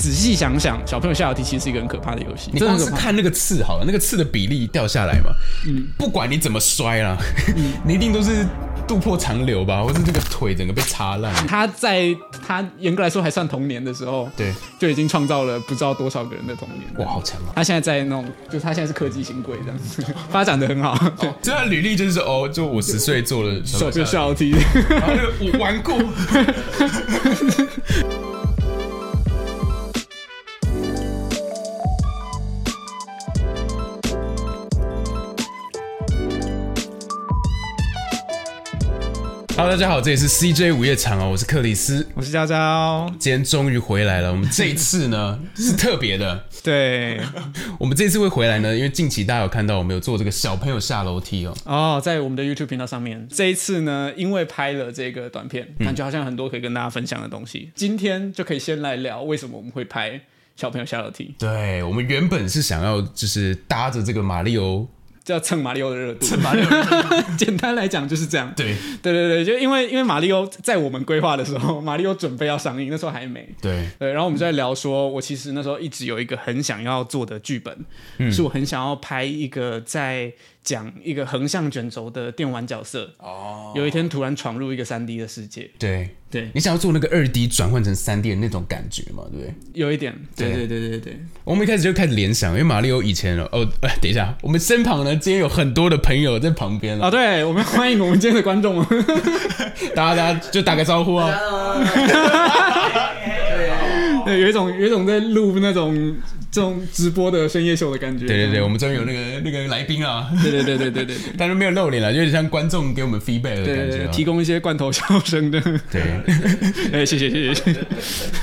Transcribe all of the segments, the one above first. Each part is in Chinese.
仔细想想，小朋友下楼梯其实是一个很可怕的游戏，你光。是看那个刺好了，那个刺的比例掉下来嘛，嗯，不管你怎么摔啦，你一定都是肚破长流吧，或是这个腿整个被擦烂。他在他严格来说还算童年的时候，对，就已经创造了不知道多少个人的童年。哇，好强啊！他现在在那种，就是他现在是科技新贵这样子，发展的很好。对，这他履历就是说，哦，就五十岁做了小朋友下楼梯。我玩过。Hello，大家好，这里是 CJ 午夜场哦，我是克里斯，我是娇娇，今天终于回来了。我们这一次呢 是特别的，对，我们这次会回来呢，因为近期大家有看到我们有做这个小朋友下楼梯哦。哦，在我们的 YouTube 频道上面，这一次呢，因为拍了这个短片，感觉好像很多可以跟大家分享的东西。今天就可以先来聊为什么我们会拍小朋友下楼梯，对，我们原本是想要就是搭着这个马里欧，叫蹭马里奥的热度。蹭马里欧，简单来讲就是这样。对对对对，就因为因为马里奥在我们规划的时候，马里奥准备要上映，那时候还没。对对，然后我们就在聊说，我其实那时候一直有一个很想要做的剧本，是我很想要拍一个在讲一个横向卷轴的电玩角色，哦，有一天突然闯入一个三 D 的世界。对对，你想要做那个二 D 转换成三 D 的那种感觉嘛，对不对？有一点，对对对对对对，我们一开始就开始联想，因为马里奥以前哦，哦，哎，等一下，我们身旁呢，今天有很多的朋友在旁边了，啊，对，我们欢迎我们今天的观众 们。大家大家就打个招呼啊。对，有一种有一种在录那种这种直播的深夜秀的感觉。对对对，我们终于有那个那个来宾啊，对对对对对对对 但是没有露脸了，有点像观众给我们 feedback 的感觉啊。提供一些罐头笑声的。对 哎，谢谢谢谢谢谢。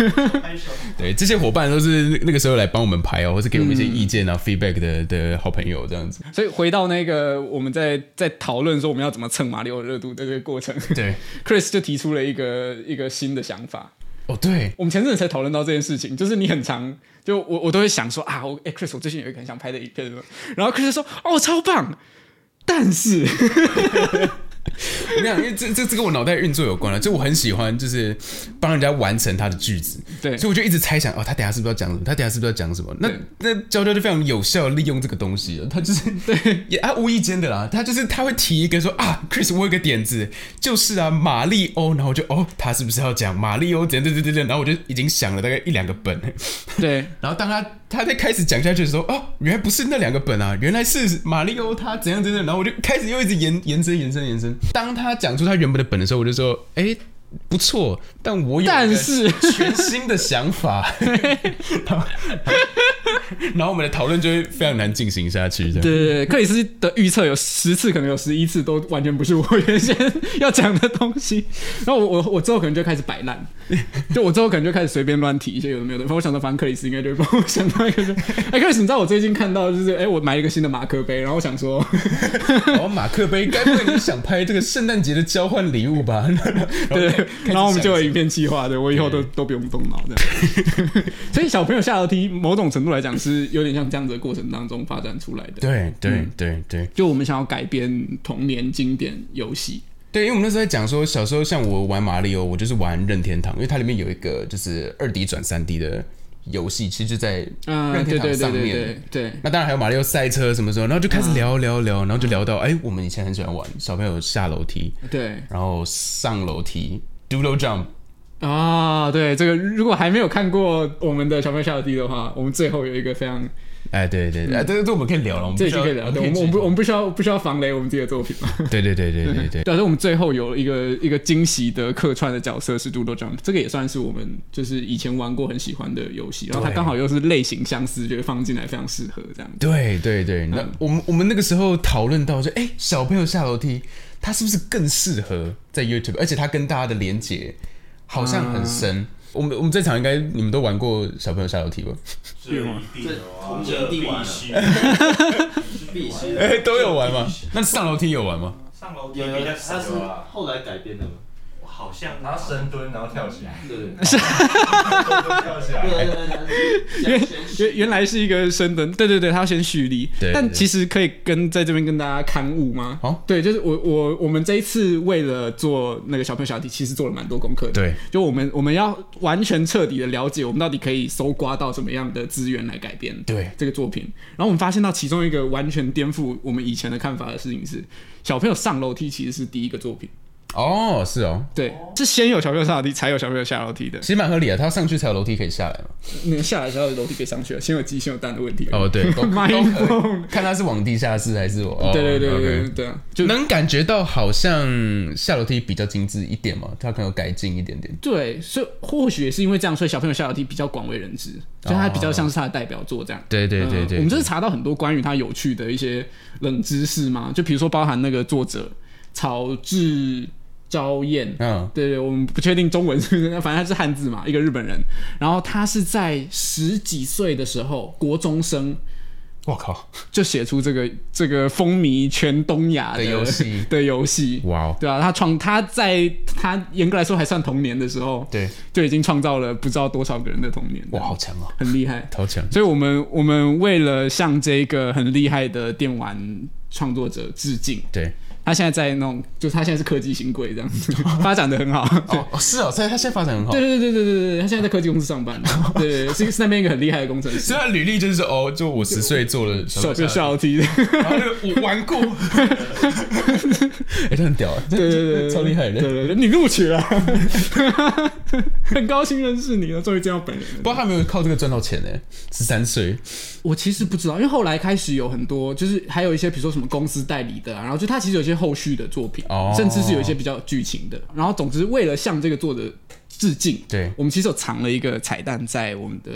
对，这些伙伴都是那个时候来帮我们拍哦，或是给我们一些意见啊、feedback 的的好朋友这样子。所以回到那个我们在在讨论说我们要怎么蹭马里奥热度的这个过程对，，Chris 就提出了一个一个新的想法。哦对，我们前阵子才讨论到这件事情，就是你很长就我我都会想说啊，我哎、Chris，我最近有一个很想拍的影片，然后 Chris 说哦超棒，但是 我跟你讲，因为这这这跟我脑袋运作有关了，就我很喜欢就是帮人家完成他的句子，对所以我就一直猜想哦，他等下是不是要讲什么？他等下是不是要讲什么？那对那娇娇就非常有效利用这个东西了，他就是 对，也啊无意间的啦，他就是他会提一个说啊，Chris，我有个点子，就是啊马里欧，然后我就哦，他是不是要讲马里欧？怎样怎样怎样怎样？然后我就已经想了大概一两个本，对 然后当他他在开始讲下去的时候，哦，原来不是那两个本啊，原来是马里欧他怎样怎样，然后我就开始又一直延延伸延伸延伸。当他讲出他原本的本的时候，我就说，哎，不错，但我有但是全新的想法，然后然后我们的讨论就会非常难进行下去，对对对，克里斯的预测有十次，可能有十一次都完全不是我原先要讲的东西。然后我我我之后可能就开始摆烂，就我之后可能就开始随便乱提一些有的没有的。反正我想到，反正克里斯应该就会帮我想到一个，哎，克里斯，你知道我最近看到就是，哎，我买一个新的马克杯，然后我想说，哦，马克杯，该不会你想拍这个圣诞节的交换礼物吧？对，然后我们就有想影片计划对，我以后都都不用动脑的。所以小朋友下楼梯，某种程度来讲是有点像这样子的过程当中发展出来的。对对对对。就我们想要改编童年经典游戏，对，因为我们那时候在讲说，小时候像我玩马里奥，我就是玩任天堂，因为它里面有一个就是二 D 转三 D 的游戏，其实就在嗯，任天堂上面。对对对。那当然还有马里奥赛车什么时候，然后就开始聊聊聊，然后就聊到哎、我们以前很喜欢玩小朋友下楼梯，对然后上楼梯，doodle jump，啊，对这个，如果还没有看过我们的小朋友下楼梯的话，我们最后有一个非常，哎，对对对，哎这个这我们可以聊了，我们嗯这不需要已经可以聊，对，我们我们不我们不需要不需要防雷我们自己的作品嘛。对对对对对 对，但是我们最后有一个一个惊喜的客串的角色是 Doodle Jump，这个也算是我们就是以前玩过很喜欢的游戏，然后它刚好又是类型相似，就放进来非常适合这样子。对对对，那嗯我们我们那个时候讨论到说，哎，小朋友下楼梯，他是不是更适合在 YouTube？而且他跟大家的连接好像很深。我们我们这场应该你们都玩过小朋友下楼梯吧？这一定有啊，童这年必玩必须。必须的。哎，都有玩吗？那上楼梯有玩吗？上楼梯有它是后来改编的嘛？好像然后深蹲，然后跳起来，对对深蹲跳起来，对对对，原原原来是一个深蹲，对对对，他要先蓄力。对对但其实可以跟在这边跟大家刊物吗？好对，就是我我我们这一次为了做那个小朋友小题，其实做了蛮多功课的。对，就我们我们要完全彻底的了解，我们到底可以搜刮到什么样的资源来改编对这个作品。然后我们发现到其中一个完全颠覆我们以前的看法的事情是，小朋友上楼梯其实是第一个作品。哦，是哦，对，是先有小朋友上楼梯，才有小朋友下楼梯的。其实蛮合理的，他上去才有楼梯可以下来嘛。那个下来才有楼梯可以上去了，先有鸡先有蛋的问题。哦，对，看他是往地下室还是我。哦对对对对对对啊，就能感觉到好像下楼梯比较精致一点嘛，他可能有改进一点点。对，所以或许也是因为这样，所以小朋友下楼梯比较广为人知，所以它比较像是他的代表作这样。对对对对，嗯我们就是查到很多关于他有趣的一些冷知识嘛，就比如说包含那个作者草治昭彦。嗯，对对，我们不确定中文是不是，反正他是汉字嘛，一个日本人。然后他是在十几岁的时候，国中生我靠，就写出这个这个风靡全东亚的游戏 的游戏。哇哦，对啊，他创他在他严格来说还算童年的时候，对，就已经创造了不知道多少个人的童年。哇，好强啊，很厉害。超强。所以我们我们为了向这个很厉害的电玩创作者致敬，对，他现在在那种，就是他现在是科技新贵这样子，发展的很好。哦哦是哦，所以他现在发展很好。对对对对对对对，他现在在科技公司上班，对是是那边一个很厉害的工程师所，以他履历就是说，哦，就我十岁做了手就下楼梯的，然后那个我玩过，哎，这很屌啊，对对对对，超厉害的。对对对，你录取了，很高兴认识你了，终于见到本人了。不知道他有没有靠这个赚到钱呢？十三岁，我其实不知道，因为后来开始有很多，就是还有一些，比如说什么公司代理的啊，然后就他其实有些后续的作品，哦甚至是有一些比较剧情的。然后总之，为了向这个作者致敬，对我们其实有藏了一个彩蛋在我们的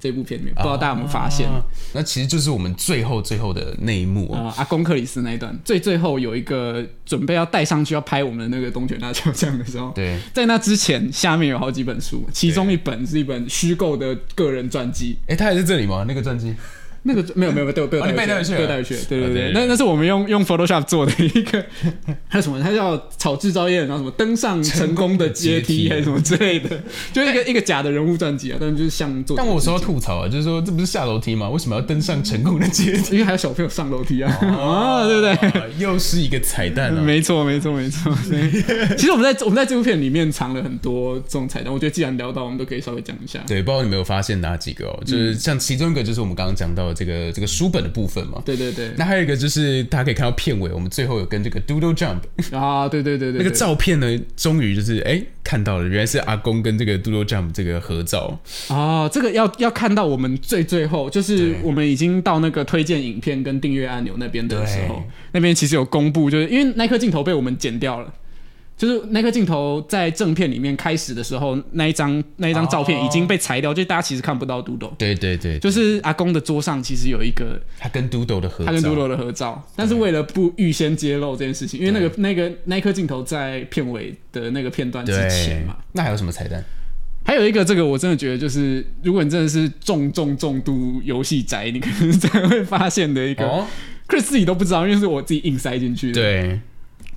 这部片里面，不知道大家有没有发现？啊那其实就是我们最后最后的那一幕哦。啊、阿公克里斯那一段，最最后有一个准备要带上去要拍我们的那个东泉大桥像的时候，对，在那之前，下面有好几本书，其中一本是一本虚构的个人传记，哎，他还在这里吗？那个传记？那个 没有没有没有被我被带回去了，带回去被带回去，对对对，那那是我们用用 Photoshop 做的一个，还有什么？它叫炒制造业，然后什么登上成功的阶梯，还是什么之类的，就一个一个假的人物传记啊，但是就是像做，但我说要吐槽啊，就是说这不是下楼梯吗？为什么要登上成功的阶梯？因为还有小朋友上楼梯啊，啊，对不对？啊又是一个彩蛋啊！没错，没错，没错。对其实我们在我们在这部片里面藏了很多这种彩蛋，我觉得既然聊到，我们都可以稍微讲一下。对，不知道你没有发现哪几个哦？就是像其中一个就是我们刚刚讲到的这个这个书本的部分嘛。对对对，那还有一个就是大家可以看到片尾，我们最后有跟这个 Doodle Jump 啊，对对对对，那个照片呢，终于就是哎看到了，原来是阿公跟这个 Doodle Jump 这个合照。哦，这个要要看到我们最最后，就是我们已经到那个推荐影片跟订阅按钮那边的时候，那边其实有公布，就是因为那颗镜头被我们剪掉了。就是那颗镜头在正片里面开始的时候，那一张那一张照片已经被裁掉，就大家其实看不到 Doodle，对对对，就是阿公的桌上其实有一个他跟 Doodle 的合照，他跟 Doodle 的合照，但是为了不预先揭露这件事情，因为那个那个那一颗镜头在片尾的那个片段之前嘛，，那还有什么彩蛋？还有一个，这个我真的觉得就是，如果你真的是重重重度游戏宅，你可能才会发现的一个、哦，Chris 自己都不知道，因为是我自己硬塞进去的。，对，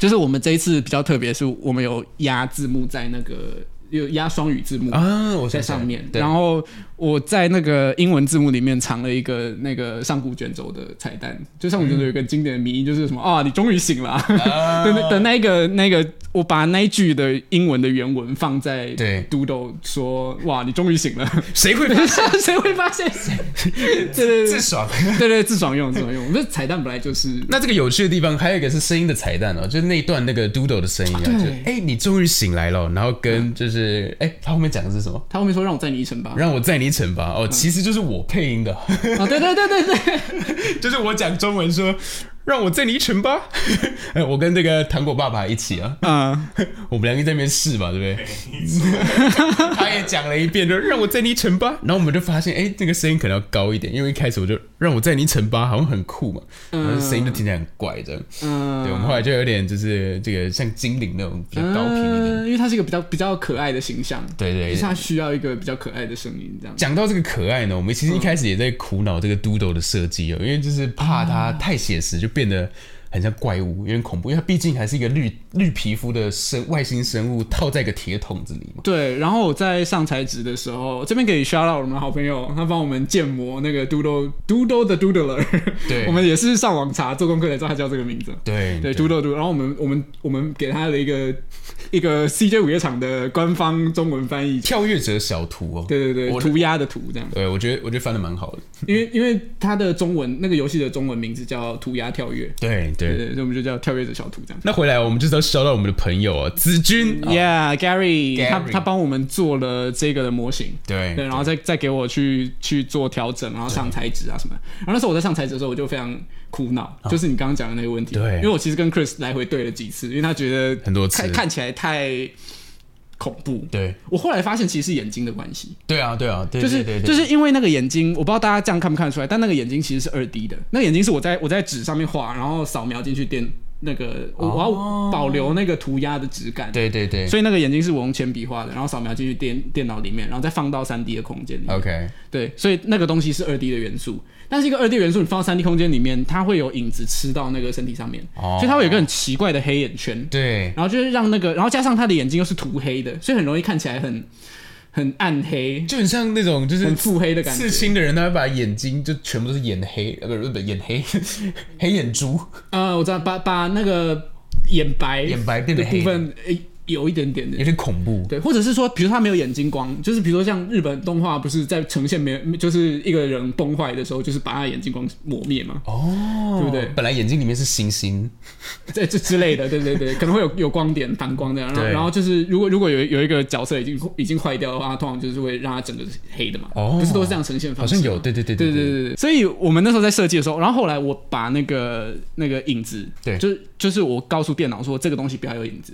就是我们这一次比较特别，是我们有压字幕在那个有压双语字幕。啊，我在上面，对然后我在那个英文字幕里面藏了一个那个上古卷轴的彩蛋，就上古卷轴有一个经典的谜，就是什么啊，你终于醒了、啊，啊 的那的那个那个，我把那一句的英文的原文放在对 Doodle 说，哇，你终于醒了，谁会发现谁会发现？对对对自爽？对对，自爽用自爽用。我彩蛋本来就是那这个有趣的地方还有一个是声音的彩蛋哦，就是那一段那个 Doodle 的声音啊，对就哎、你终于醒来了，然后跟就是哎、他后面讲的是什么？他后面说让我载你一程吧。让我载你一程吧。哦，其实就是我配音的，啊，对对对对对，就是我讲中文说让我载你一程吧。哎我跟这个糖果爸爸一起啊，啊，我们两个在那边试嘛，对不对？他也讲了一遍，就让我载你一程吧。然后我们就发现，哎、这个声音可能要高一点，因为一开始我就让我载你一程吧，好像很酷嘛，然后声音就听起来很怪这样。嗯，对，我们后来就有点就是这个像精灵那种比较高频一点。嗯因为他是一个比较比较可爱的形象，对对对就是他需要一个比较可爱的声音，这样。讲到这个可爱呢，我们其实一开始也在苦恼这个 Doodle 的设计哦，因为就是怕它太写实，就变得很像怪物，有点恐怖，因为它毕竟还是一个绿绿皮肤的生外星生物套在一个铁桶子里嘛。对，然后我在上材质的时候，这边给 shout out 我们的好朋友，他帮我们建模那个 Doodle Doodle 的 Doodler，对 我们也是上网查做功课才知道他叫这个名字。对对，Doodle Doodle，然后我们我们我们给他的一个一个 CJ 午夜场的官方中文翻译，跳跃者小图哦。对对对，涂鸦的图这样，对，我觉得我觉得翻的蛮好的。因为因为他的中文那个游戏的中文名字叫涂鸦跳跃，对对。对对，所以我们就叫跳跃者小兔这样。那回来我们就是要烧到我们的朋友啊，子君。啊 Yeah，Gary，他他帮我们做了这个的模型，对对，然后再再给我去去做调整，然后上材质啊什么。然后那时候我在上材质的时候，我就非常苦恼，就是你刚刚讲的那个问题。啊对因为我其实跟 Chris 来回对了几次，因为他觉得很多次看看起来太恐怖。对。我后来发现其实是眼睛的关系，对啊对啊，对就是对对对。就是因为那个眼睛，我不知道大家这样看不看得出来，但那个眼睛其实是二 D 的，那个眼睛是我在我在纸上面画，然后扫描进去电那个我我要保留那个涂鸦的质感。对对对。所以那个眼睛是我用铅笔画的，然后扫描进去电电脑里面，然后再放到三 D 的空间里面。OK，对，所以那个东西是二 D 的元素，但是一个二 D 元素你放到三 D 空间里面，它会有影子吃到那个身体上面，哦所以它会有一个很奇怪的黑眼圈，对然后就是让那个，然后加上他的眼睛又是涂黑的，所以很容易看起来很很暗黑、就很像那种就是很腹黑的感觉刺。青的人，他会把眼睛就全部都是眼黑，呃，不是不是眼黑，黑眼珠，呃，我知道，把把那个眼白眼白变得黑的部分，诶、有一点点的，有点恐怖。对，或者是说，比如说他没有眼睛光，就是比如说像日本动画，不是在呈现没有，就是一个人崩坏的时候，就是把他眼睛光磨灭嘛？哦，对不对？本来眼睛里面是星星，对，这之类的，对对对，可能会有有光点反光这样。然后，然后就是如果如果有有一个角色已经已经坏掉的话，通常就是会让他整个是黑的嘛。哦，不是都是这样呈现方式？好像有，对对对对对对对。所以我们那时候在设计的时候，然后后来我把那个那个影子，对，就是就是我告诉电脑说这个东西不要有影子。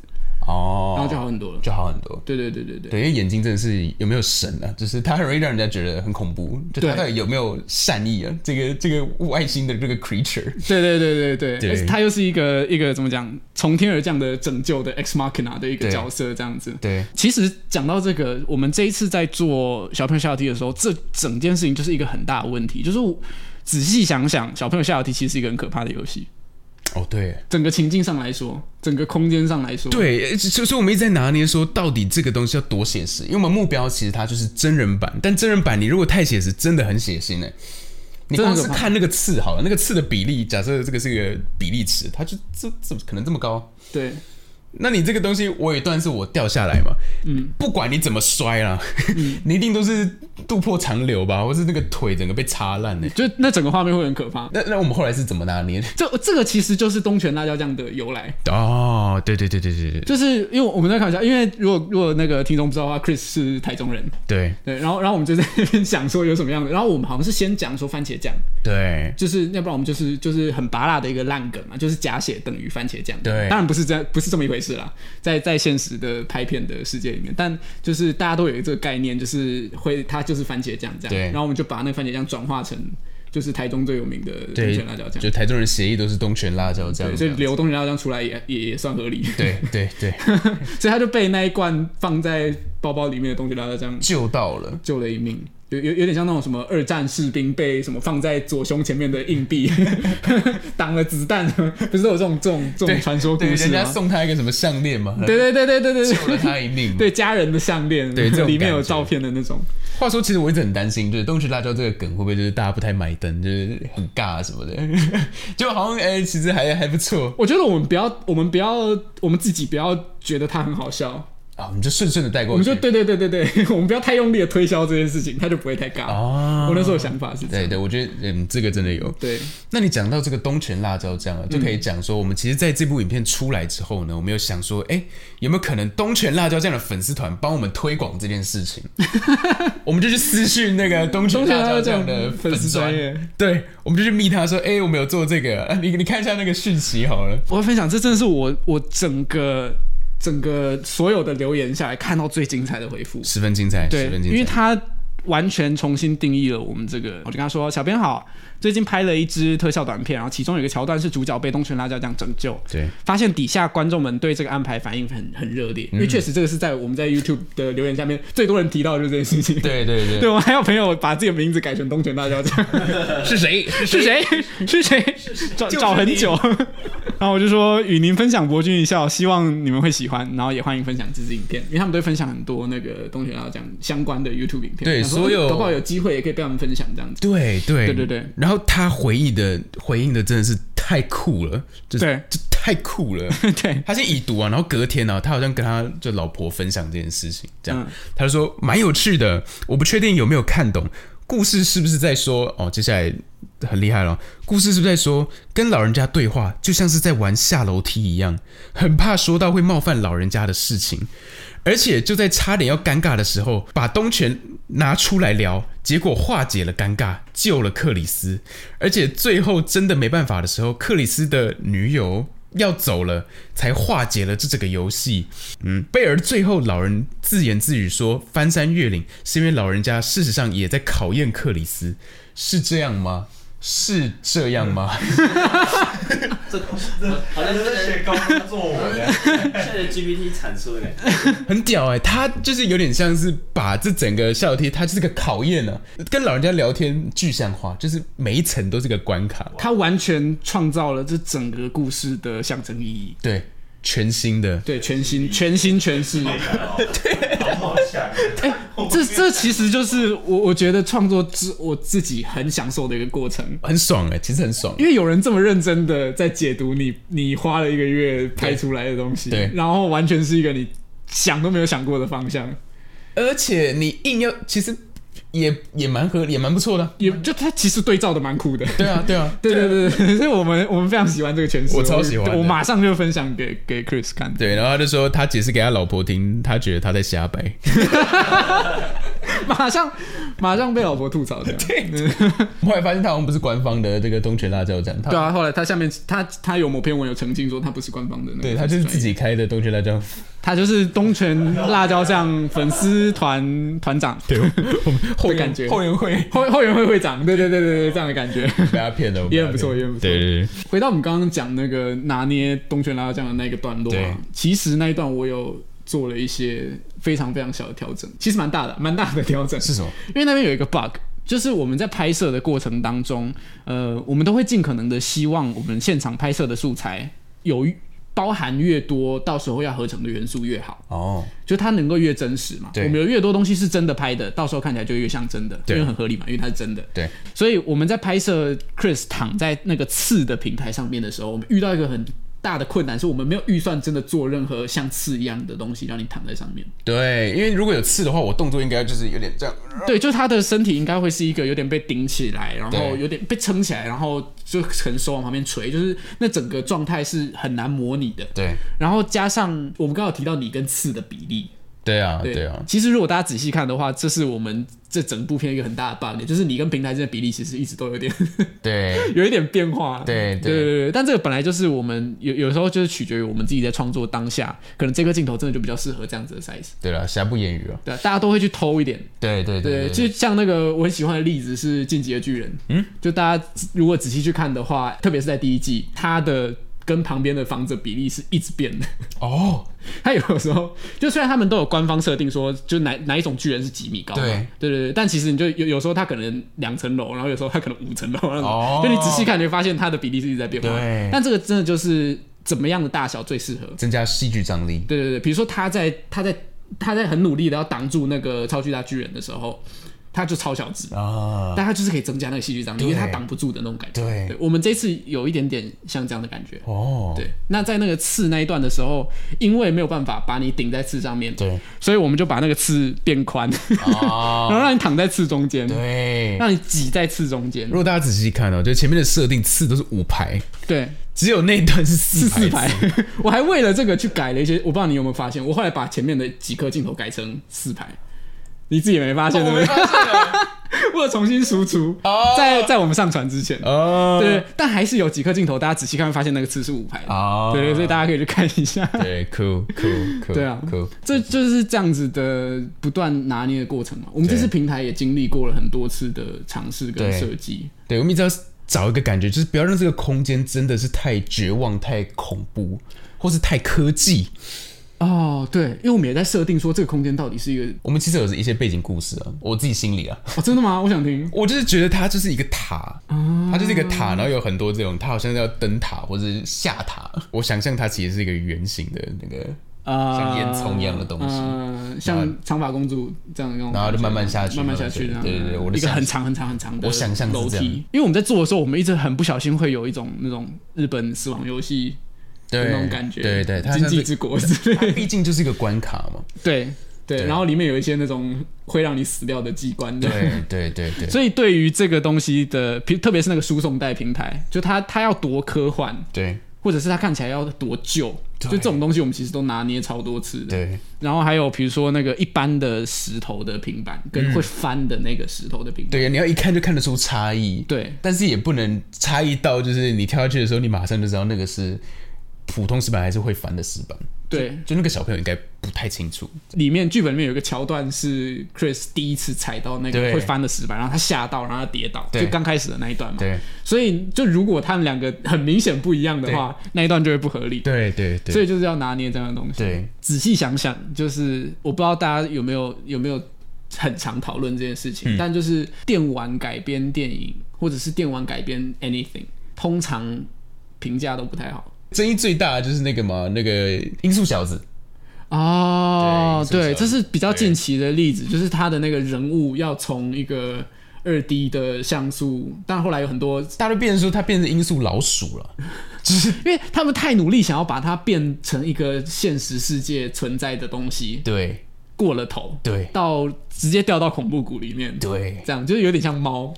哦，然后就好很多了。就好很多。对对对对对，对，因为眼睛真的是有没有神啊？就是它很容易让人家觉得很恐怖，就它到底有没有善意啊？这个这个外星的这个 creature，对对对对对，对而且他又是一个一个怎么讲，从天而降的拯救的 ex machina 的一个角色，这样子。对其实讲到这个，我们这一次在做小朋友下楼梯的时候，这整件事情就是一个很大的问题，就是我仔细想想，小朋友下楼梯其实是一个很可怕的游戏。哦对整个情境上来说，整个空间上来说，对，所以我们一直在拿捏说，到底这个东西要多写实？因为我们目标其实它就是真人版，但真人版你如果太写实，真的很血腥哎。你光是看那个刺好了，那个刺的比例，假设这个是一个比例尺，它就这这可能这么高，对那你这个东西，我有一段是我掉下来嘛，嗯，不管你怎么摔啦，你一定都是肚破长流吧，或是那个腿整个被擦烂的。就那整个画面会很可怕。那那我们后来是怎么拿捏？这这个其实就是东泉辣椒酱的由来，哦，对对对对对对。就是因为我们在开玩笑，因为如果如果那个听众不知道的话，Chris 是台中人，对。对，然后然后我们就在那边想说有什么样的，然后我们好像是先讲说番茄酱，对。就是要不然我们就是就是很拔辣的一个烂梗嘛，就是假血等于番茄酱。对。当然不是这样，不是这么一回事啦，在在现实的拍片的世界里面，但就是大家都有这个概念，就是会它就是番茄酱这样。对然后我们就把那个番茄酱转化成就是台中最有名的东泉辣椒酱。就台中人协议都是东泉辣椒酱所以留东泉辣椒酱出来也也也算合理。对对对，所以他就被那一罐放在包包里面的东泉辣椒酱救到了。救了一命。有有有点像那种什么二战士兵被什么放在左胸前面的硬币 挡了子弹，不是都有这种这种这种传说故，事吗？人家送他一个什么项链嘛，对对对对对对救了对他一命。对，家人的项链，对这种里面有照片的那种。话说，其实我一直很担心，就是东区辣椒这个梗会不会就是大家不太买单，就是很尬什么的，就好像哎、其实还还不错我觉得我们不要，我们不要，我们自己不要觉得它很好笑，啊，我们就顺顺的带过去。我们就对对对对对，我们不要太用力的推销这件事情，他就不会太尬。哦我那时候想法是这样。对对，我觉得嗯，这个真的有。对，那你讲到这个东泉辣椒酱啊，就可以讲说，我们其实在这部影片出来之后呢，我们有想说，哎、有没有可能东泉辣椒酱的粉丝团帮我们推广这件事情？我们就去私讯那个东泉辣椒酱酱的粉丝专专业，对，我们就去密他说，哎、我们有做这个，啊你你看一下那个讯息好了。我会分享，这真的是我我整个整个所有的留言下来看到最精彩的回复。十分精彩，对十分，精彩。因为他完全重新定义了我们这个。我就跟他说：“小编好，最近拍了一支特效短片，然后其中有一个桥段是主角被东泉辣椒酱拯救，对，发现底下观众们对这个安排反应很很热烈，因为确实这个是在我们在 YouTube 的留言下面最多人提到的就是这件事情。对对对。对，我还有朋友把自己的名字改成东泉辣椒酱，是谁？是谁？是谁？找找很久，然后我就说与您分享博君一笑，希望你们会喜欢，然后也欢迎分享这支影片，因为他们都会分享很多那个东泉辣椒酱相关的 YouTube 影片，对所有搞不好有机会也可以被他们分享这样子。对对。对对对。然后他回忆的回应的真的是太酷了，就是对。这太酷了。对，他先已读啊，然后隔天呢、他好像跟他就老婆分享这件事情，这样、嗯。他就说蛮有趣的，我不确定有没有看懂故事是不是在说哦，接下来很厉害了，故事是不是在说跟老人家对话就像是在玩下楼梯一样，很怕说到会冒犯老人家的事情。而且就在差点要尴尬的时候，把东泉拿出来聊，结果化解了尴尬，救了克里斯。而且最后真的没办法的时候，克里斯的女友要走了，才化解了这整个游戏。嗯，贝尔最后老人自言自语说：“翻山越岭是因为老人家事实上也在考验克里斯，是这样吗？是这样吗？这好像这是写高中作文，现在 GPT 阐述的。很屌哎、他就是有点像是把这整个下楼梯，它就是个考验呢、啊，跟老人家聊天具象化，就是每一层都是个关卡，他完全创造了这整个故事的象征意义，对，全新的，对，全新全新诠释。对，好好想。哎、这这其实就是我我觉得创作之我自己很享受的一个过程，很爽哎、其实很爽。因为有人这么认真的在解读你你花了一个月拍出来的东西，对。然后完全是一个你想都没有想过的方向，而且你硬要，其实也也蛮合理，也蛮不错的。也就他其实对照的蛮酷的。对啊，对啊，对对对对，所以我们我们非常喜欢这个诠释，我超喜欢的我马上就分享给给 Chris 看。对，然后他就说他解释给他老婆听，他觉得他在瞎掰。马上马上被老婆吐槽这样。对。后来发现他好像不是官方的这个东泉辣椒酱，他对啊，后来他下面他他有某篇文有澄清说他不是官方的那个，对他就是自己开的东泉辣椒。他就是东泉辣椒酱粉丝团团长，对，我们后感觉。后援会。后后援会会长，对对对对对，这样的感觉。被他骗了，也很不错也很不错。对对对，回到我们刚刚讲那个拿捏东泉辣椒酱的那个段落啊，其实那一段我有做了一些非常非常小的调整，其实蛮大的，蛮大的调整。是什么？因为那边有一个 bug，就是我们在拍摄的过程当中，呃，我们都会尽可能的希望我们现场拍摄的素材有包含越多，到时候要合成的元素越好。哦，就它能够越真实嘛。对我们有越多东西是真的拍的，到时候看起来就越像真的，因为很合理嘛，因为它是真的。对，所以我们在拍摄 Chris 躺在那个刺的平台上面的时候，我们遇到一个很大的困难，是我们没有预算真的做任何像刺一样的东西让你躺在上面。对，因为如果有刺的话，我动作应该就是有点这样。对，就他的身体应该会是一个有点被顶起来，然后有点被撑起来，然后就可能手往旁边垂，就是那整个状态是很难模拟的。对，然后加上我们刚刚有提到你跟刺的比例，对啊，对对啊，其实如果大家仔细看的话，这是我们这整部片一个很大的 bug，就是你跟平台之间的比例其实一直都有点对，有一点变化。对对对对对，但这个本来就是我们有有时候就是取决于我们自己在创作当下，可能这个镜头真的就比较适合这样子的 size。对了，瑕不掩瑜啊。对啊，大家都会去偷一点。对对对，对，就像那个我很喜欢的例子是《进击的巨人》，嗯，就大家如果仔细去看的话，特别是在第一季，它的跟旁边的房子比例是一直变的。哦，他有时候就虽然他们都有官方设定说，就哪哪一种巨人是几米高，对对对对，但其实你就有有时候他可能两层楼，然后有时候他可能五层楼那种，哦就你仔细看，你会发现它的比例是一直在变化。对但这个真的就是怎么样的大小最适合？增加戏剧张力。对对对，比如说他在他在他在很努力的要挡住那个超巨大巨人的时候，他就超小只。啊，但它就是可以增加那个戏剧张力，因为它挡不住的那种感觉。对我们这次有一点点像这样的感觉。哦，对，那在那个刺那一段的时候，因为没有办法把你顶在刺上面，对所以我们就把那个刺变宽，然啊，后让你躺在刺中间，对。让你挤在刺中间如。果大家仔细看哦，就前面的设定刺都是五排，对，只有那一段是是四四排。我还为了这个去改了一些，我不知道你有没有发现，我后来把前面的几颗镜头改成四排。你自己也没发现对不对？为了 重新输出，哦。在在我们上传之前，哦，对，但还是有几颗镜头，大家仔细看会发现那个字是五排。的，哦，对，所以大家可以去看一下。对，cool cool cool，对啊。cool，这就是这样子的不断拿捏的过程嘛。我们这次平台也经历过了很多次的尝试跟对设计，对，我们一直要找一个感觉，就是不要让这个空间真的是太绝望、太恐怖，或是太科技。哦，对，因为我们也在设定说这个空间到底是一个我们其实有一些背景故事啊，我自己心里啊，哦，真的吗？我想听。我就是觉得它就是一个塔，它就是一个塔，然后有很多这种，它好像要登塔或者是下塔。我想象它其实是一个圆形的那个，啊，像烟囱一样的东西嗯、像长发公主这样那种感觉，然后就慢慢下去慢慢下去，对对对我的一个很长很长很长的我想象是这样楼梯。因为我们在做的时候，我们一直很不小心会有一种那种日本死亡游戏那种感觉，对对，它经济之国之类它的，毕竟就是一个关卡嘛。对对，然后里面有一些那种会让你死掉的机关，对对对对。所以对于这个东西的，比特别是那个输送带平台，就它它要多科幻，对。或者是它看起来要多旧，就这种东西我们其实都拿捏超多次的。对。然后还有比如说那个一般的石头的平板，跟会翻的那个石头的平板，对，你要一看就看得出差异。对。但是也不能差异到就是你跳下去的时候，你马上就知道那个是普通石板还是会翻的石板。对，就那个小朋友应该不太清楚。里面剧本里面有一个桥段是 Chris 第一次踩到那个会翻的石板，然后他吓到，然后他跌倒，对就刚开始的那一段嘛。对所以就如果他们两个很明显不一样的话，那一段就会不合理。对对对，所以就是要拿捏这样的东西。对仔细想想，就是我不知道大家有没有有没有很常讨论这件事嗯情，但就是电玩改编电影或者是电玩改编 anything，通常评价都不太好。争议最大的就是那个嘛，那个音速小子。哦，对，这是比较近期的例子，就是他的那个人物要从一个二 D 的像素，但后来有很多，大家都变成说他变成音速老鼠了。因为他们太努力想要把它变成一个现实世界存在的东西，对过了头，对到直接掉到恐怖谷里面，对这样就是有点像猫。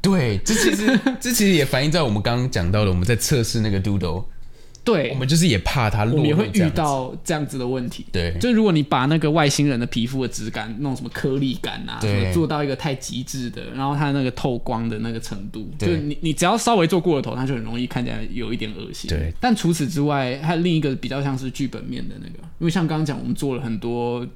对，这其实这其实也反映在我们刚刚讲到的，我们在测试那个 Doodle，对，我们就是也怕它落我们也会遇。到这样子的问题。对就如果你把那个外星人的皮肤的质感弄什么颗粒感啊，对什么做到一个太极致的，然后它那个透光的那个程度，就是你你只要稍微做过了头，它就很容易看起来有一点恶心。对，但除此之外，还有另一个比较像是剧本面的那个，因为像刚刚讲，我们做了很多。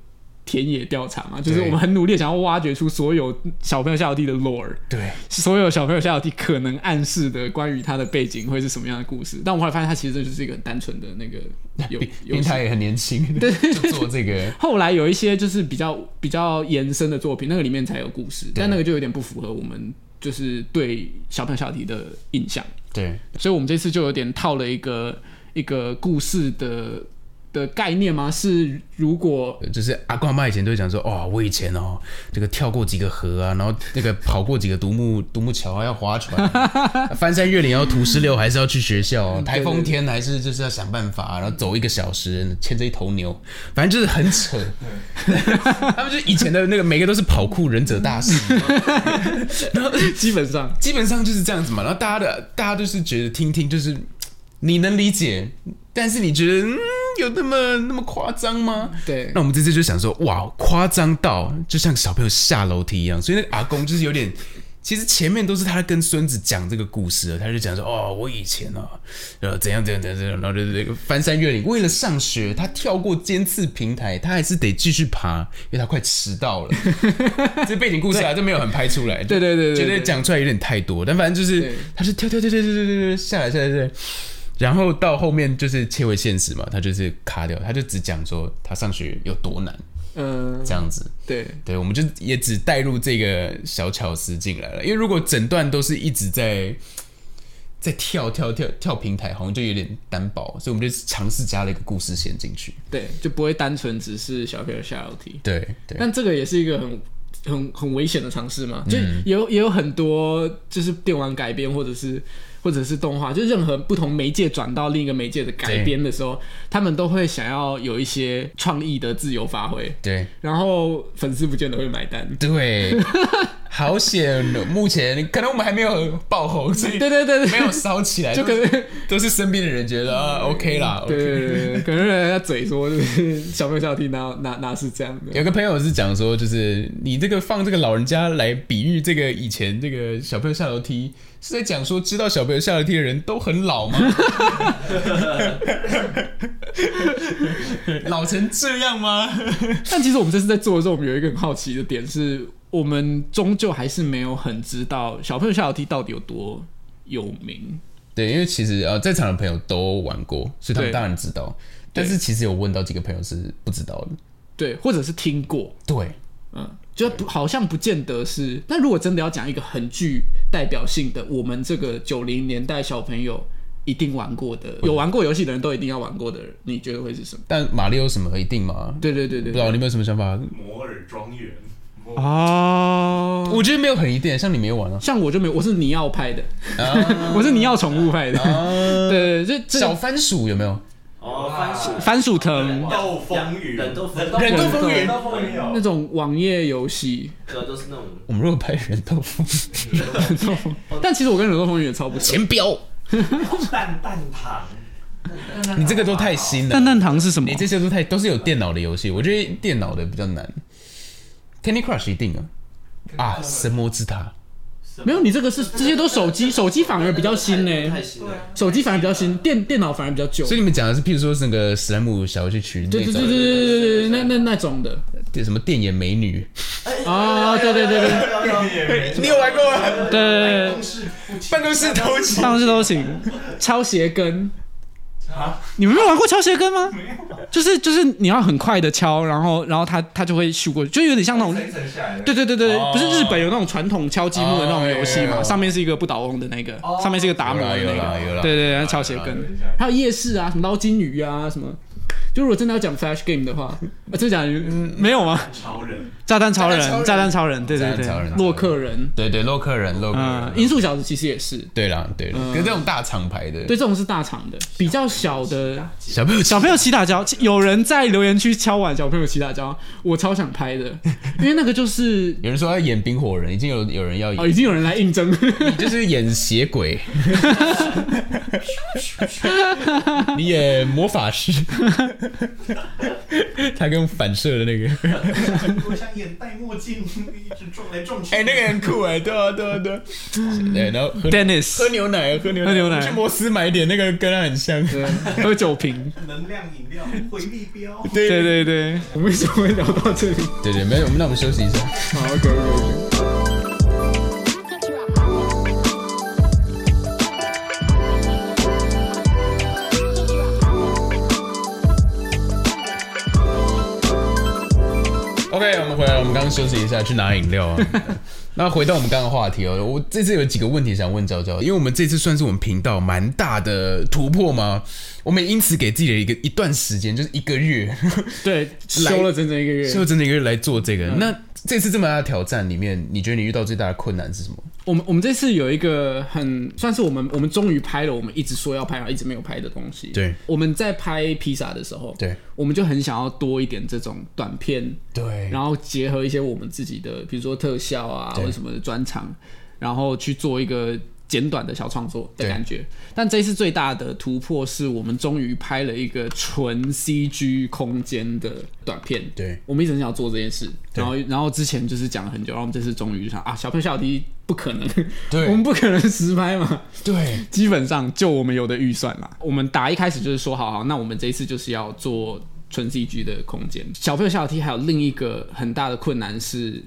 田野调查嘛，就是我们很努力想要挖掘出所有小朋友下小弟的 lore，对所有小朋友下小弟可能暗示的关于他的背景会是什么样的故事。但我后来发现，他其实这就是一个很单纯的那个有平游戏。平台也很年轻，对，就做这个。后来有一些就是比较比较延伸的作品，那个里面才有故事，但那个就有点不符合我们就是对小朋友下小弟的印象，对所以我们这次就有点套了一个一个故事的的概念吗？是如果就是阿公阿妈以前都会讲说，哦，我以前哦，这个跳过几个河啊，然后那个跑过几个独木 独木桥啊，要划船，翻山越岭要土石流，还是要去学校，台风天还是就是要想办法，然后走一个小时，牵着一头牛，反正就是很扯。他们就以前的那个每个都是跑酷忍者大师，然后基本上基本上就是这样子嘛。然后大家的大家都是觉得听听就是你能理解，但是你觉得有那么那么夸张吗？对。那我们这次就想说，哇，夸张到就像小朋友下楼梯一样。所以那个阿公就是有点，其实前面都是他跟孙子讲这个故事，他就讲说，哦，我以前啊，呃，怎样怎样怎样，然后就这个，翻山越岭为了上学，他跳过尖刺平台，他还是得继续爬，因为他快迟到了。这背景故事还是没有很拍出来。对对对对，觉得讲出来有点太多，但反正就是，他是跳跳跳跳跳跳跳下来下来下。然后到后面就是切回现实嘛，他就是卡掉，他就只讲说他上学有多难嗯，这样子。对对，我们就也只带入这个小巧思进来了，因为如果整段都是一直在在跳跳跳跳平台，好像就有点单薄，所以我们就尝试加了一个故事线进去。对，就不会单纯只是小朋友下楼梯。对对但这个也是一个很很很危险的尝试嘛，就有也有很多就是电玩改编或者是或者是动画，就任何不同媒介转到另一个媒介的改编的时候，他们都会想要有一些创意的自由发挥，对然后粉丝不见得会买单。对，好险，目前可能我们还没有爆红，所以 对对对对，没有烧起来，就可能都是身边的人觉得啊 OK 啦。对对对对，可能人家嘴说就是小朋友小听哪哪哪是这样的。有个朋友是讲说，就是你这个放这个老人家来比喻这个以前这个小朋友下楼梯，是在讲说知道小朋友下楼梯的人都很老吗？老成这样吗？但其实我们这次在做的时候，我们有一个很好奇的点是，我们终究还是没有很知道小朋友下楼梯到底有多有名。对，因为其实呃，在场的朋友都玩过，所以他们对当然知道。但是其实有问到几个朋友是不知道的。对，或者是听过，对，嗯，就不好像不见得是。但如果真的要讲一个很具代表性的，我们这个九零年代小朋友一定玩过的，有玩过游戏的人都一定要玩过的，你觉得会是什么？但马里有什么一定吗？对对对对不知道你们有什么想法？摩尔庄园，哦，我觉得没有很一定，像你没有玩啊。像我就没有，我是尼奥派的，啊 我是尼奥宠物派的。啊对，这这小番薯有没有？哦，番薯。番薯藤。人斗风云，人斗风人斗风云人斗风云有那种网页游戏，对，都是那种。我们如果拍人豆腐，但其实我跟忍斗风云也超不熟。钱标，蛋蛋糖，你这个都太新了。蛋。蛋糖是什么？你？这些都太都是有电脑的游戏，我觉得电脑的比较难。Candy Crush 一定啊。啊，神魔之塔，没有，你这个是这些都手机，手机反而比较新呢。手机反而比较新，电电脑反而比较旧。所以你们讲的是，譬如说是那个史莱姆小游戏群那种对对对对对对对，那那那种的对什么电眼美女，啊，对对对对你有玩过吗？对对，办公室偷情，办公室都行。抄鞋跟，啊，你们没有玩过敲鞋跟吗？就是就是你要很快的敲，然后然后它它就会咻过去，就有点像那种。对对对对，哦不是日本有那种传统敲积木的那种游戏嘛？上面是一个不倒翁的那个，上面是一个达摩的那个，啦对对对，敲鞋跟，还有夜市啊，什么捞金鱼啊，什么。就如果真的要讲 Flash Game 的话，啊，真的假的？嗯，没有吗？超人，炸弹超人，炸炸弹超人，对对对炸弹超人，洛克人，对对，洛克人，洛克嗯，人，音速小子其实也是，对啦对啦，可是这种大厂牌的，对，这种是大厂的，比较小的。小朋友小朋友起打跤，有人在留言区敲碗小朋友起打跤，我超想拍的，因为那个就是有人说要演冰火人，已经有有人要哦，演，已经有人来应征，你就是演邪鬼，你演魔法师，他跟反射的那个，我想演戴墨镜，一直撞来撞去。哎、那个很酷哎，对啊对啊对啊，对，然后喝 Dennis 喝牛奶，喝牛喝牛奶去摩斯买一点，那个跟他很像，喝酒瓶，能量饮料回力标，对对对对，我们为什么会聊到这里？对对，没有，那我们休息一下。好，OK OK。我们回来了，我们刚刚休息一下，去拿饮料啊。那回到我们刚刚的话题哦，我这次有几个问题想问娇娇，因为我们这次算是我们频道蛮大的突破嘛，我们也因此给自己的一个一段时间，就是一个月，对，休了整整一个月。休了整整一个月来做这个。那这次这么大的挑战里面，你觉得你遇到最大的困难是什么？我们我们这次有一个很算是我们我们终于拍了我们一直说要拍然后一直没有拍的东西。对。我们在拍披萨的时候，对。我们就很想要多一点这种短片，对。然后结合一些我们自己的，比如说特效啊或者什么的专场，然后去做一个简短的小创作的感觉。但这一次最大的突破是我们终于拍了一个纯 CG 空间的短片。对。我们一直很想要做这件事，然后然后之前就是讲了很久，然后我们这次终于就想啊，小朋友小弟不可能，对。我们不可能实拍嘛。对。基本上就我们有的预算嘛，我们打一开始就是说，好好，那我们这一次就是要做纯 CG 的空间。小朋友下楼梯还有另一个很大的困难是，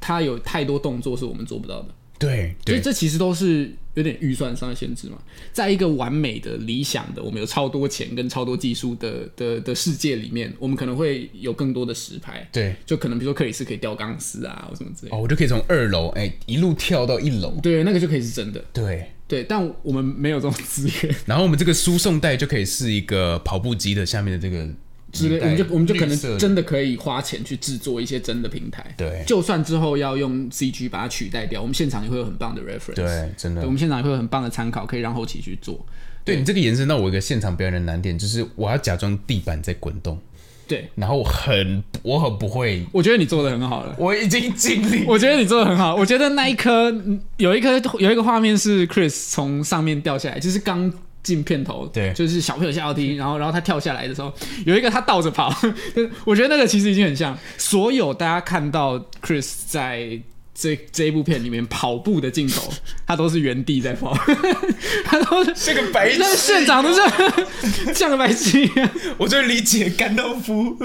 它有太多动作是我们做不到的，对所以对这其实都是有点预算上的限制嘛。在一个完美的、理想的，我们有超多钱跟超多技术的的的世界里面，我们可能会有更多的实拍，对就可能比如说克里斯可以吊钢丝啊，或什么之类的。哦，我就可以从二楼哎一路跳到一楼，对，那个就可以是真的。对。对，但我们没有这种资源。然后我们这个输送带就可以是一个跑步机的下面的这个之类，我们就我们就可能真的可以花钱去制作一些真的平台。对就算之后要用 CG 把它取代掉，我们现场也会有很棒的 reference。对，真的对，我。们现场也会有很棒的参考，可以让后期去做。对你这个延伸到我一个现场表演的难点，就是我要假装地板在滚动，对，然后我很我很不会，我觉得你做的很好了。我已经尽力。我觉得你做的很好。我觉得那一颗嗯有一颗有一个画面是 Chris 从上面掉下来，就是刚进片头，对就是小朋友下楼梯，然后然后他跳下来的时候，有一个他倒着跑，我觉得那个其实已经很像所有大家看到 Chris 在。这这一部片里面跑步的镜头，他都是原地在跑，他都是这个白痴那县长都是 像个白痴一样。我就理解甘道夫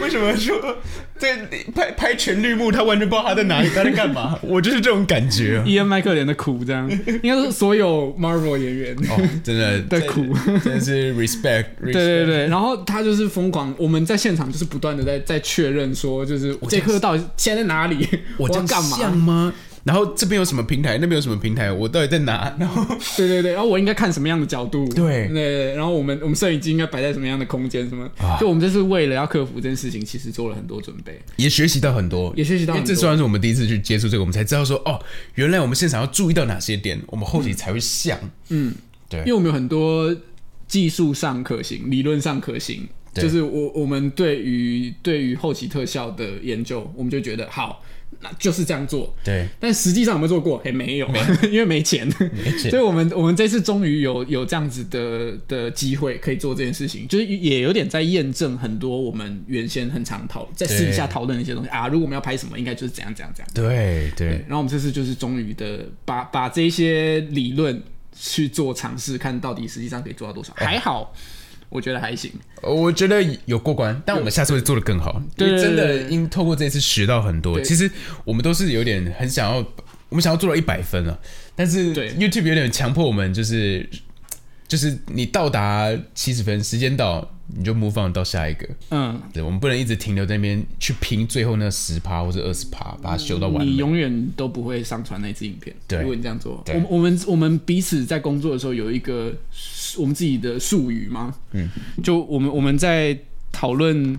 为什么说在拍拍全绿幕，他完全不知道他在哪里，他在干嘛。我就是这种感觉啊。伊恩麦克连的苦，这样应该是所有 Marvel 演员。哦，真的的苦，真的是 respect。对对对，然后他就是疯狂，我们在现场就是不断的在在确认说，就是这颗到底现在在哪里，我这样要干嘛？像吗？然后这边有什么平台，那边有什么平台，我到底在哪？然后对对对，然后我应该看什么样的角度？对对对，然后我们我们摄影机应该摆在什么样的空间？什么？啊就我们这是为了要克服这件事情，其实做了很多准备。也学习到很多，也学习到这算是我们第一次去接触这个，我们才知道说，哦，原来我们现场要注意到哪些点，我们后期才会像。嗯，对因为我们有很多技术上可行，理论上可行，对就是我我们对于对于后期特效的研究，我们就觉得好，那就是这样做。对，但实际上有没有做过？也没有，因为没钱。没钱所以我们我们这次终于有有这样子的的机会可以做这件事情，就是也有点在验证很多我们原先很常讨在私底下讨论的一些东西啊。如果我们要拍什么，应该就是怎样怎样怎样。对对对，然后我们这次就是终于的把把这些理论去做尝试，看到底实际上可以做到多少。还好，我觉得还行。我觉得有过关，但我们下次会做的更好。对因为真的因透过这次学到很多。其实我们都是有点很想要，我们想要做到一百分啊，但是对 YouTube 有点强迫我们，就是就是你到达七十分，时间到你就 move on 到下一个。嗯，对，我们不能一直停留在那边去拼最后那十趴或者二十趴，把它修到完美。你永远都不会上传那支影片。对如果你这样做，我们我们我们彼此在工作的时候有一个我们自己的术语吗？嗯，就我们我们在讨论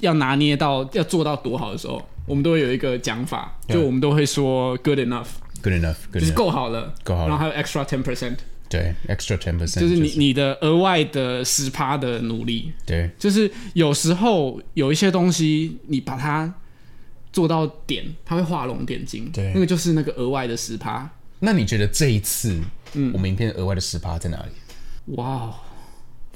要拿捏到要做到多好的时候，我们都会有一个讲法，就我们都会说 good enough，Good enough，就是够好了，够好了。然后还有 extra ten percent，对，extra ten percent，就是你你的额外的十趴的努力，对。就是有时候有一些东西，你把它做到点，它会画龙点睛。对。那个就是那个额外的十趴。那你觉得这一次，我们影片额外的十趴在哪里？哇哦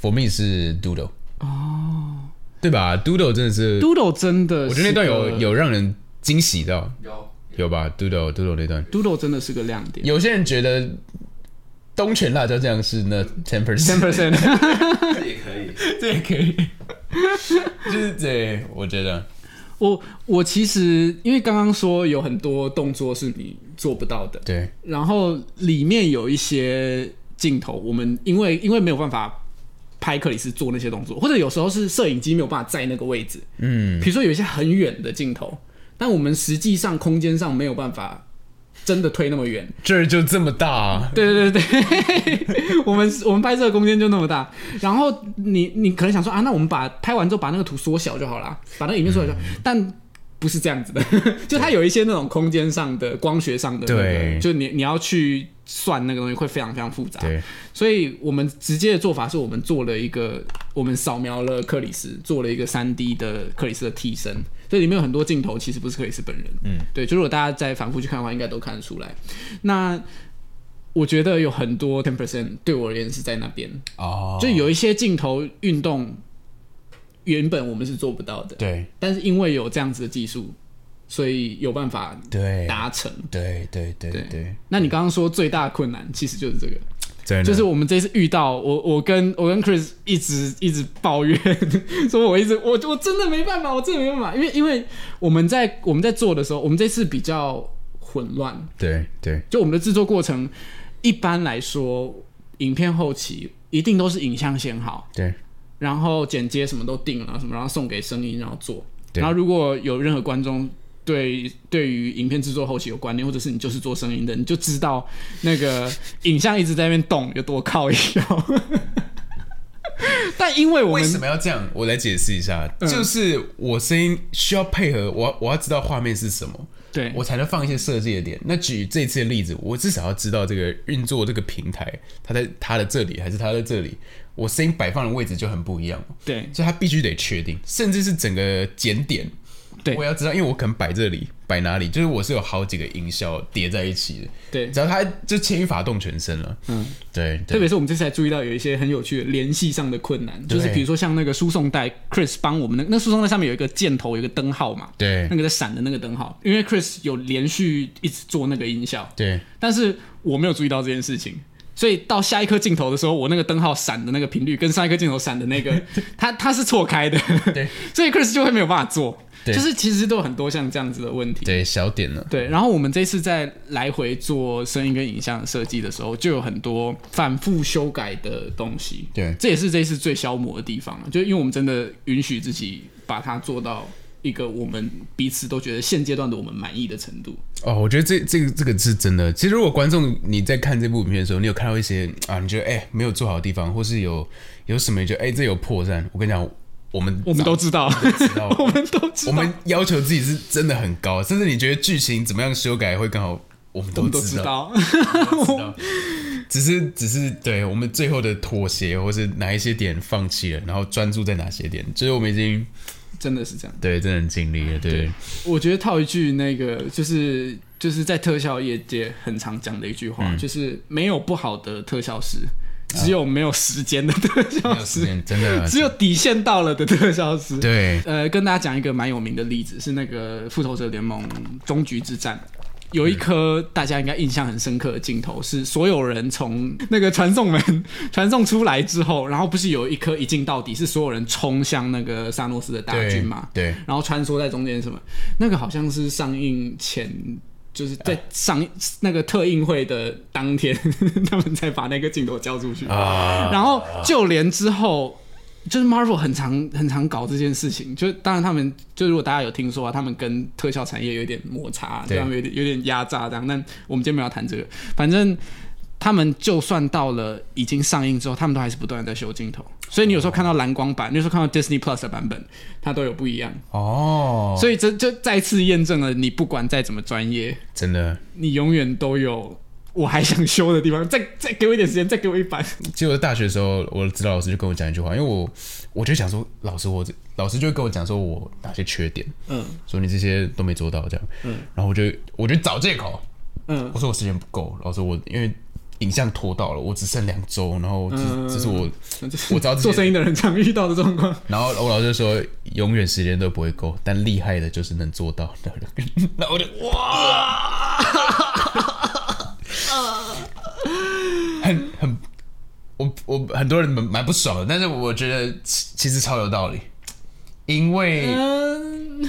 ？For me 是 Doodle 哦，对吧？Doodle 真的是，，Doodle 真的，我觉得那段有有让人惊喜到，有。有吧？Doodle Doodle 那段，Doodle 真的是个亮点。有些人觉得东泉辣椒酱是那 ten ten percent，percent，这也可以。这也可以，就是对，我觉得。我我其实因为刚刚说有很多动作是你做不到的，对。然后里面有一些镜头，我们因为因为没有办法拍克里斯做那些动作，或者有时候是摄影机没有办法在那个位置，嗯，比如说有一些很远的镜头，但我们实际上空间上没有办法真的推那么远。这儿就这么大、啊，对对对。对，我们我们拍摄的空间就那么大，然后你你可能想说啊，那我们把拍完之后把那个图缩小就好了，把那个影片缩小就好，但不是这样子的，就它有一些那种空间上的、光学上的、那個，对。就你你要去算那个东西会非常非常复杂，对。所以我们直接的做法是我们做了一个，我们扫描了克里斯，做了一个三 D 的克里斯的替身，所以里面有很多镜头其实不是克里斯本人，嗯，对，就如果大家再反复去看的话，应该都看得出来。那我觉得有很多 ten percent 对我而言是在那边，哦，就有一些镜头运动原本我们是做不到的，对。但是因为有这样子的技术，所以有办法对。达成。对对对对。对，那你刚刚说最大的困难其实就是这个，就是我们这次遇到我，我跟我跟 Chris 一直一直抱怨，说我一直我我真的没办法，我真的没办法，因为因为我们在我们在做的时候，我们这次比较混乱，对对。就我们的制作过程，一般来说，影片后期一定都是影像先好，对然后剪接什么都定了，什么然后送给声音，然后做，然后如果有任何观众。对，对于影片制作后期有观念，或者是你就是做声音的，你就知道那个影像一直在那边动有多靠腰。但因为我们为什么要这样？我来解释一下，嗯就是我声音需要配合，我我要知道画面是什么，对我才能放一些设计的点。那举这次的例子，我至少要知道这个运作这个平台，它在它的这里还是它在这里，我声音摆放的位置就很不一样，对。所以它必须得确定，甚至是整个检点，对。我要知道，因为我可能摆这里，摆哪里，就是我是有好几个音效叠在一起的，对。只要它就牵一发动全身了，嗯，对，特对别是我们这次还注意到有一些很有趣的联系上的困难，就是对。比如说像那个输送带，Chris 帮我们的那输送带上面有一个箭头，有一个灯号嘛，对。那个在闪的那个灯号，因为 Chris 有连续一直做那个音效，对。但是我没有注意到这件事情，所以到下一颗镜头的时候，我那个灯号闪的那个频率跟上一颗镜头闪的那个，它它是错开的，对，所以 Chris 就会没有办法做，对。就是其实都有很多像这样子的问题。对，小点了，对，然后我们这次在来回做声音跟影像的设计的时候，就有很多反复修改的东西。对。这也是这一次最消磨的地方了，就因为我们真的允许自己把它做到一个我们彼此都觉得现阶段的我们满意的程度。哦，我觉得这这个这个是真的。其实如果观众你在看这部影片的时候，你有看到一些啊，你觉得哎、没有做好的地方，或是有有什么你觉得哎、这有破绽，我跟你讲，我们我们都知道，我们都知道，我们要求自己是真的很高，甚至你觉得剧情怎么样修改会更好，我们都都。知道 只是只是对我们最后的妥协，或是哪一些点放弃了，然后专注在哪些点，就是我们已经真的是这样。对真的很尽力了，对我觉得套一句那个，就是就是在特效业界很常讲的一句话，嗯就是没有不好的特效师，只有没有时间的特效师，真的只有底线到了的特效师。对呃，跟大家讲一个蛮有名的例子，是那个《复仇者联盟：终局之战》。有一颗大家应该印象很深刻的镜头，是所有人从那个传送门传送出来之后，然后不是有一颗一镜到底，是所有人冲向那个萨诺斯的大军对嘛？对然后穿梭在中间什么？那个好像是上映前，就是在上那个特映会的当天，他们才把那个镜头交出去。啊，然后就连之后，就是 Marvel 很常很常搞这件事情，就当然他们就如果大家有听说啊，他们跟特效产业有一点摩擦，对对他们有点有点压榨这样。但我们今天没有要谈这个，反正。他们就算到了已经上映之后，他们都还是不断的在修镜头，所以你有时候看到蓝光版，你有时候看到 Disney Plus 的版本，它都有不一样。哦，所以这就再次验证了，你不管再怎么专业，真的，你永远都有我还想修的地方。再再给我一点时间，再给我一版。其实我在大学的时候，我的指导老师就跟我讲一句话，因为我我就想说，老师我这老师就会跟我讲说我哪些缺点，嗯说你这些都没做到这样，嗯然后我就我就找借口，嗯我说我时间不够，老师我因为影像拖到了，我只剩两周，然后这、嗯这是我，我知道做生意的人常遇到的状况。然后我老师就说永远时间都不会够，但厉害的就是能做到，然后我就然后我就哇，很很，我我很多人蛮蛮不爽的，但是我觉得其其实超有道理，因为嗯，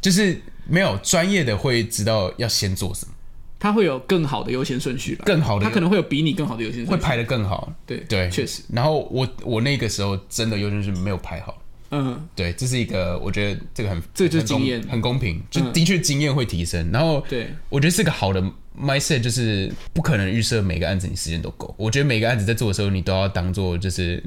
就是没有专业的会知道要先做什么，他会有更好的优先顺序吧？更好的他可能会有比你更好的优先顺序。会排的更好，对对，确实，然后我我那个时候真的优先顺序没有排好。嗯，对，这是一个，我觉得这个很，这就是经验很公平，就嗯的确经验会提升。然后，对，我觉得是个好的 mindset，就是不可能预设每个案子你时间都够。我觉得每个案子在做的时候，你都要当做就是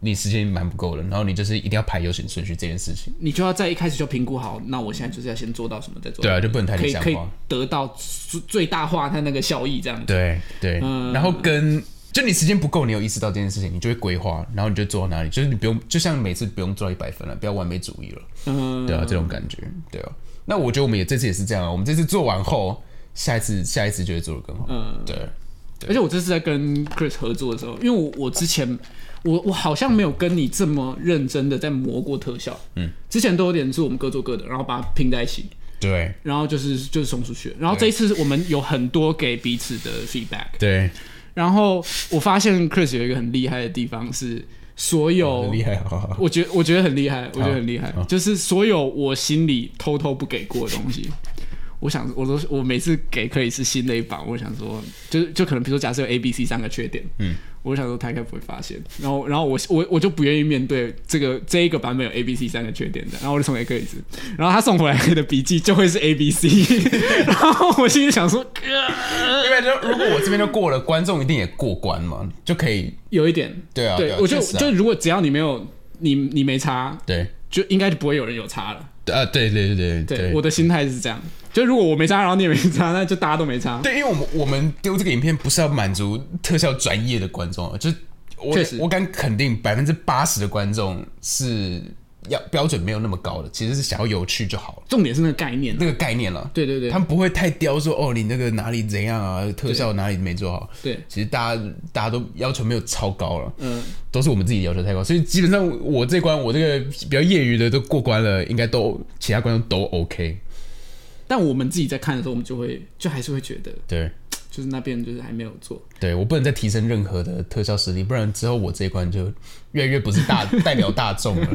你时间蛮不够的，然后你就是一定要排优先顺序这件事情。你就要在一开始就评估好，那我现在就是要先做到什么，再做到对啊，就不能太可以可以理想化。得到最最大化它那个效益，这样子。对对，嗯然后跟就你时间不够，你有意识到这件事情，你就会规划，然后你就做到哪里，就是你不用，就像每次不用做到一百分了，不要完美主义了。嗯，对啊，这种感觉，对啊。那我觉得我们也这次也是这样啊，我们这次做完后，下一次下一次就会做的更好。嗯，对，而且我这次在跟 Chris 合作的时候，因为我我之前我我好像没有跟你这么认真的在磨过特效，嗯，之前都有点是我们各做各的，然后把它拼在一起，对。然后就是就是送出去，然后这一次我们有很多给彼此的 feedback，对，然后我发现 Chris 有一个很厉害的地方是所有很厉害，好好好我觉得我觉得很厉害，我觉得很厉害，就是所有我心里偷偷不给过的东西。我想，我都我每次给克里斯新的一版，我想说，就是就可能比如说假设有 A、B、C 三个缺点，嗯，我想说他应该不会发现，然后然后我我我就不愿意面对这个这一个版本有 A、B、C 三个缺点的，然后我就送给克里斯，然后他送回来的笔记就会是 A、B、C，然后我心里想说，因为就如果我这边都过了，观众一定也过关嘛，就可以。有一点，对啊，对啊对我就啊就如果只要你没有你你没差，对就应该就不会有人有差了。对啊，对对对对对，我的心态是这样。就如果我没差，然后你也没差，那就大家都没差。对，因为我们我们丢这个影片不是要满足特效专业的观众啊，就是我我敢肯定百分之八十的观众是要标准没有那么高的，其实是想要有趣就好了，重点是那个概念啊，那个概念了。对对对，他们不会太刁说哦，你那个哪里怎样啊，特效哪里没做好。对，其实大家大家都要求没有超高了，嗯，都是我们自己要求太高，所以基本上我这关我这个比较业余的都过关了，应该都其他观众都 OK。但我们自己在看的时候，我们就会就还是会觉得，对就是那边就是还没有做。对，我不能再提升任何的特效实力，不然之后我这一关就越来越不是大 代表大众了。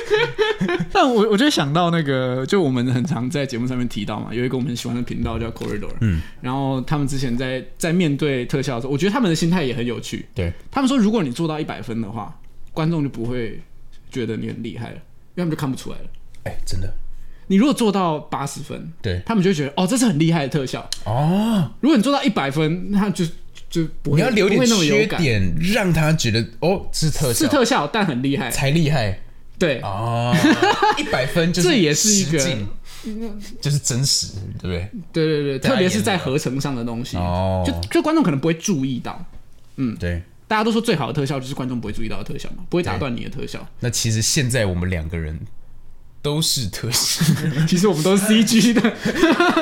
但我我就想到那个，就我们很常在节目上面提到嘛，有一个我们很喜欢的频道叫 Corridor，嗯，然后他们之前在在面对特效的时候，我觉得他们的心态也很有趣。对，他们说，如果你做到一百分的话，观众就不会觉得你很厉害了，因为他们就看不出来了。哎，真的，你如果做到八十分，对他们就会觉得哦，这是很厉害的特效。哦，如果你做到一百分，那就就不会你要留点不会那么有缺感，点，让他觉得哦是特效是特效，但很厉害。才厉害对，哦，一百分就是这也是一个就是真实，对不对？对对对，特别是在合成上的东西，哦就就观众可能不会注意到。嗯对。大家都说最好的特效就是观众不会注意到的特效嘛，不会打断你的特效。那其实现在我们两个人都是特效 其实我们都是 CG 的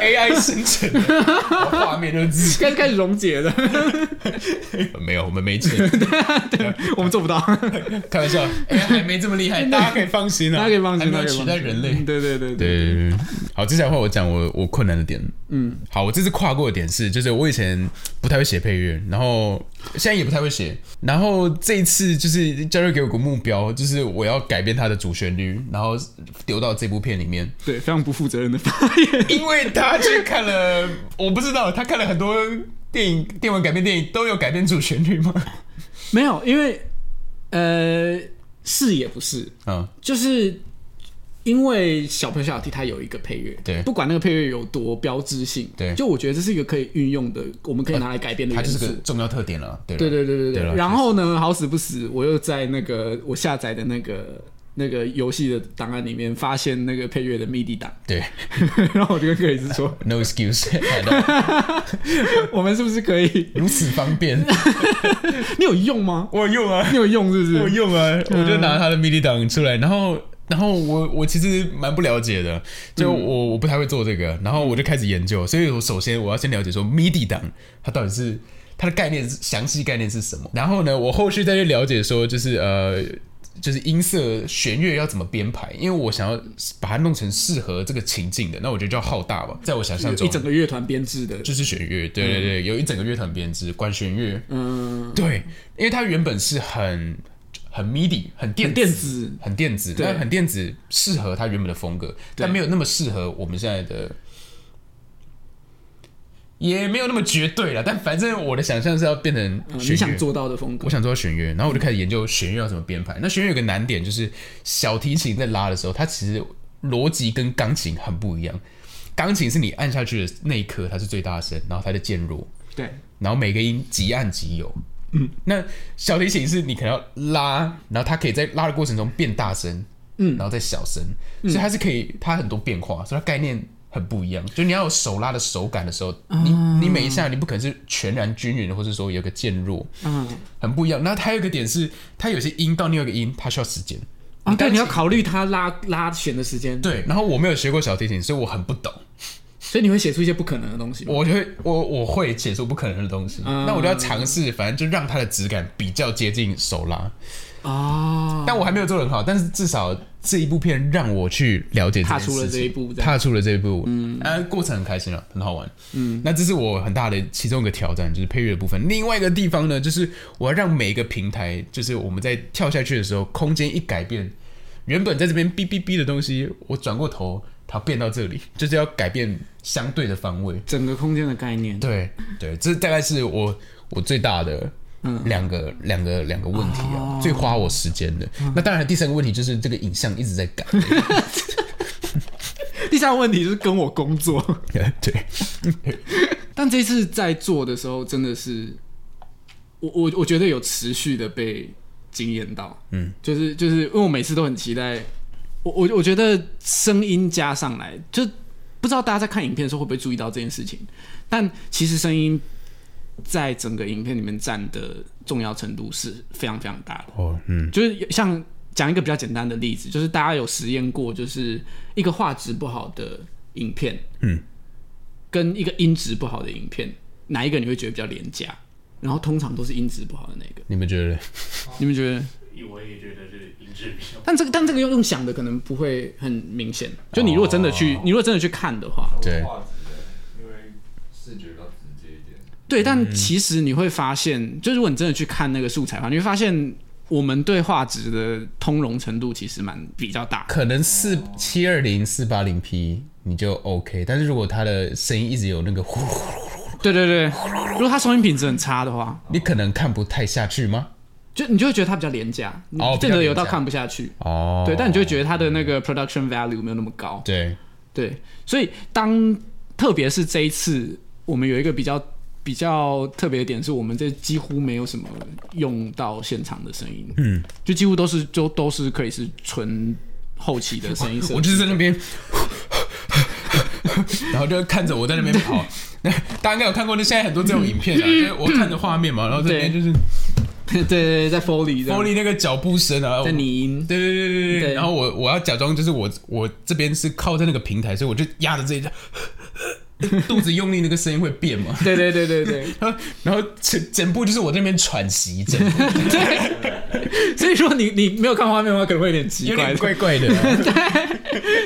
，AI 生成的，画面都是。开始开始溶解的，没有，我们没钱，对我们做不到，开玩笑，哎，还没这么厉害，大家可以放心啊，大家可以放心，还没有取代人类。对对对对。好，接下来换我讲我我困难的点。嗯，好，我这次跨过的点是，就是我以前不太会写配乐，然后现在也不太会写，然后这一次就是教授给我个目标，就是我要改变它的主旋律，然后丢到这部片里面，对，非常不负责任的发言。因为他去看了，我不知道他看了很多电影、电玩改编电影，都有改编主旋律吗？没有，因为呃是也不是，嗯，就是因为小朋友小 T 他有一个配乐，对不管那个配乐有多标志性，对就我觉得这是一个可以运用的，我们可以拿来改编的元素它就是个。重要特点了。对对对对对对对。对然后呢，好死不死，我又在那个我下载的那个那个游戏的档案里面发现那个配乐的 MIDI 档，对 然后我就跟克里斯说，，No excuse，我们是不是可以？如此方便，你有用吗？我有用啊。你有用是不是？我用啊，我就拿他的 MIDI 档出来，然后。然后我我其实蛮不了解的，就我我不太会做这个，然后我就开始研究，所以我首先我要先了解说 MIDI 档它到底是它的概念是详细概念是什么，然后呢，我后续再去了解说就是呃就是音色弦乐要怎么编排，因为我想要把它弄成适合这个情境的，那我觉得就要浩大吧，在我想象中一整个乐团编制的，就是弦乐，对对对，有一整个乐团编制，管弦乐，嗯，对，因为它原本是很很 MIDI，很电电子，很电子，对但很电子适合它原本的风格，但没有那么适合我们现在的，也没有那么绝对了。但反正我的想象是要变成嗯，你想做到的风格我。想做到弦乐，然后我就开始研究弦乐要怎么编排。那弦乐有个难点就是小提琴在拉的时候，它其实逻辑跟钢琴很不一样。钢琴是你按下去的那一刻它是最大声，然后它的渐弱，对，然后每个音即按即有。嗯，那小提琴是你可能要拉，然后它可以在拉的过程中变大声，嗯然后再小声，所以它是可以，它很多变化，所以它概念很不一样。就你要有手拉的手感的时候，你你每一下你不可能是全然均匀的，或者说有个渐弱，嗯，很不一样。那它有一个点是，它有些音到另外一个音，它需要时间。啊，对，你要考虑它拉拉弦的时间，对，然后我没有学过小提琴，所以我很不懂。所以你会写出一些不可能的东西。我就会我我会写出不可能的东西，嗯那我就要尝试，反正就让它的质感比较接近手拉。哦，但我还没有做得很好，但是至少这一部片让我去了解踏出了这一步踏出了这一步，嗯，啊，过程很开心啊，很好玩，嗯，那这是我很大的其中一个挑战，就是配乐的部分。另外一个地方呢，就是我要让每一个平台，就是我们在跳下去的时候，空间一改变，原本在这边哔哔哔的东西，我转过头，它变到这里，就是要改变相对的方位。整个空间的概念，对对，这大概是我我最大的两个、两个两个问题啊，最花我时间的。那当然，第三个问题就是这个影像一直在改。第三个问题就是跟我工作，对，但这次在做的时候，真的是我我我觉得有持续的被惊艳到，嗯，就是就是因为我每次都很期待，我我我觉得声音加上来，就不知道大家在看影片的时候会不会注意到这件事情，但其实声音在整个影片里面占的重要程度是非常非常大的。哦，嗯，就是像讲一个比较简单的例子，就是大家有实验过，就是一个画质不好的影片，嗯，跟一个音质不好的影片，哪一个你会觉得比较廉价？然后通常都是音质不好的那个。你们觉得？你们觉得？我也觉得是音质比较。但这个但这个用用想的可能不会很明显。就你如果真的去，你如果真的去看的话，对画质的，因为视觉。对，但其实你会发现，就如果你真的去看那个素材的话，你会发现我们对画质的通融程度其实蛮比较大。可能四七二零四八零 P 你就 OK，但是如果它的声音一直有那个呼噜呼噜，对对对，如果它收音品质很差的话，你可能看不太下去吗？就你就会觉得它比较廉价，你哦不见得有到看不下去。哦，对，但你就会觉得它的那个 production value 没有那么高。对，对，所以当特别是这一次，我们有一个比较比较特别的点，是我们这几乎没有什么用到现场的声音，嗯，就几乎都是就都是可以是纯后期的声音。我就是在那边，然后就看着我在那边跑。那 大家应该有看过，那现在很多这种影片啊，就是我看着画面嘛，然后这边就是对。对对，在 Foley 这样。Foley 那个脚步声啊，在拟音，对对对对对，对。然后我我要假装就是我我这边是靠在那个平台，所以我就压着这一下，肚子用力，那个声音会变嘛。对对对对对。然后然后整整部就是我在那边喘息，整部。所以说你你没有看画面的话，可能会有点奇怪点。怪怪的啊、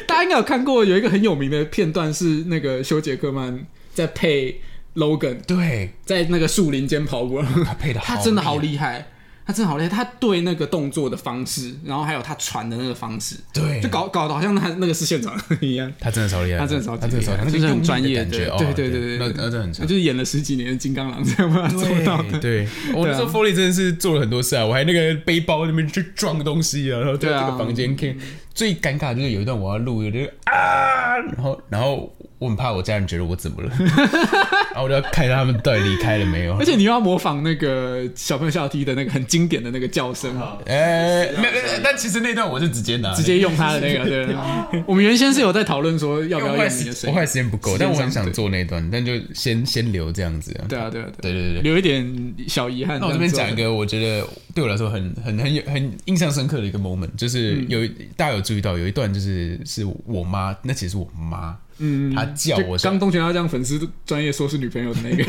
大家应该有看过有一个很有名的片段，是那个修杰克曼在配 Logan 对，在那个树林间跑步，他配的他真的好厉害，他真的好厉害，他对那个动作的方式，然后还有他传的那个方式，对，就搞搞得好像他那个是现场一样。他真的超厉害，他真的超级他真的超厉害，那就是很专业的感觉，对对对对那那真的很他。就是演了十几年的金刚狼才有办法做到的。对，我那时候 Foley 真的是做了很多事啊，我还那个背包那边去撞东西啊，然后在这个房间看。最尴尬的就是有一段我要录，有就是啊，然后然后我很怕我家人觉得我怎么了，然后我就要看他们到底离开了没有而。且你又要模仿那个小朋友笑踢的那个很经典的那个叫声，呃，没有，但其实那段我是直接拿，直接用他的那个。对，我们原先是有在讨论说要不要用你的声音时我后。来时间不够，但我很想做那段，但就先先留这样子啊。对啊，对啊，对啊，对对对对。留一点小遗憾。那我这边讲一个，我觉得对我来说很很很有很印象深刻的一个 moment，就是嗯有、大家有注意到有一段就是是我妈，那其实是我妈，嗯，她叫我说，刚东泉要这样粉丝专业说是女朋友的那个，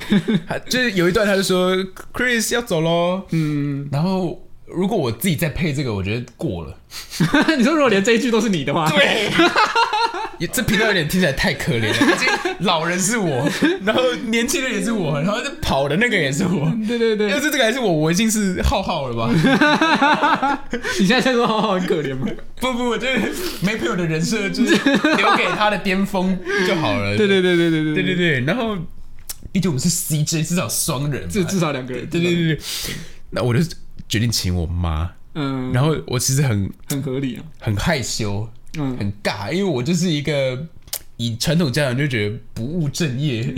她就是有一段她就说 Chris 要走喽，嗯，然后如果我自己再配这个，我觉得过了，你说如果连这一句都是你的话，对。也这频道有点听起来太可怜了，毕竟老人是我，然后年轻人也是我，然后这跑的那个也是我。对对对要，是这个还是我，我已经是浩浩了吧？你现在在说浩浩很可怜吗？不不，我觉得没朋友的人设就是留给他的巅峰就好了。对对对对对对对对对，然后毕竟我们是 CJ，至少双人，至至少两个人，对对对对。那我就决定请我妈，嗯，然后我其实很很合理啊，很害羞，嗯，很尬，因为我就是一个以传统家长就觉得不务正业，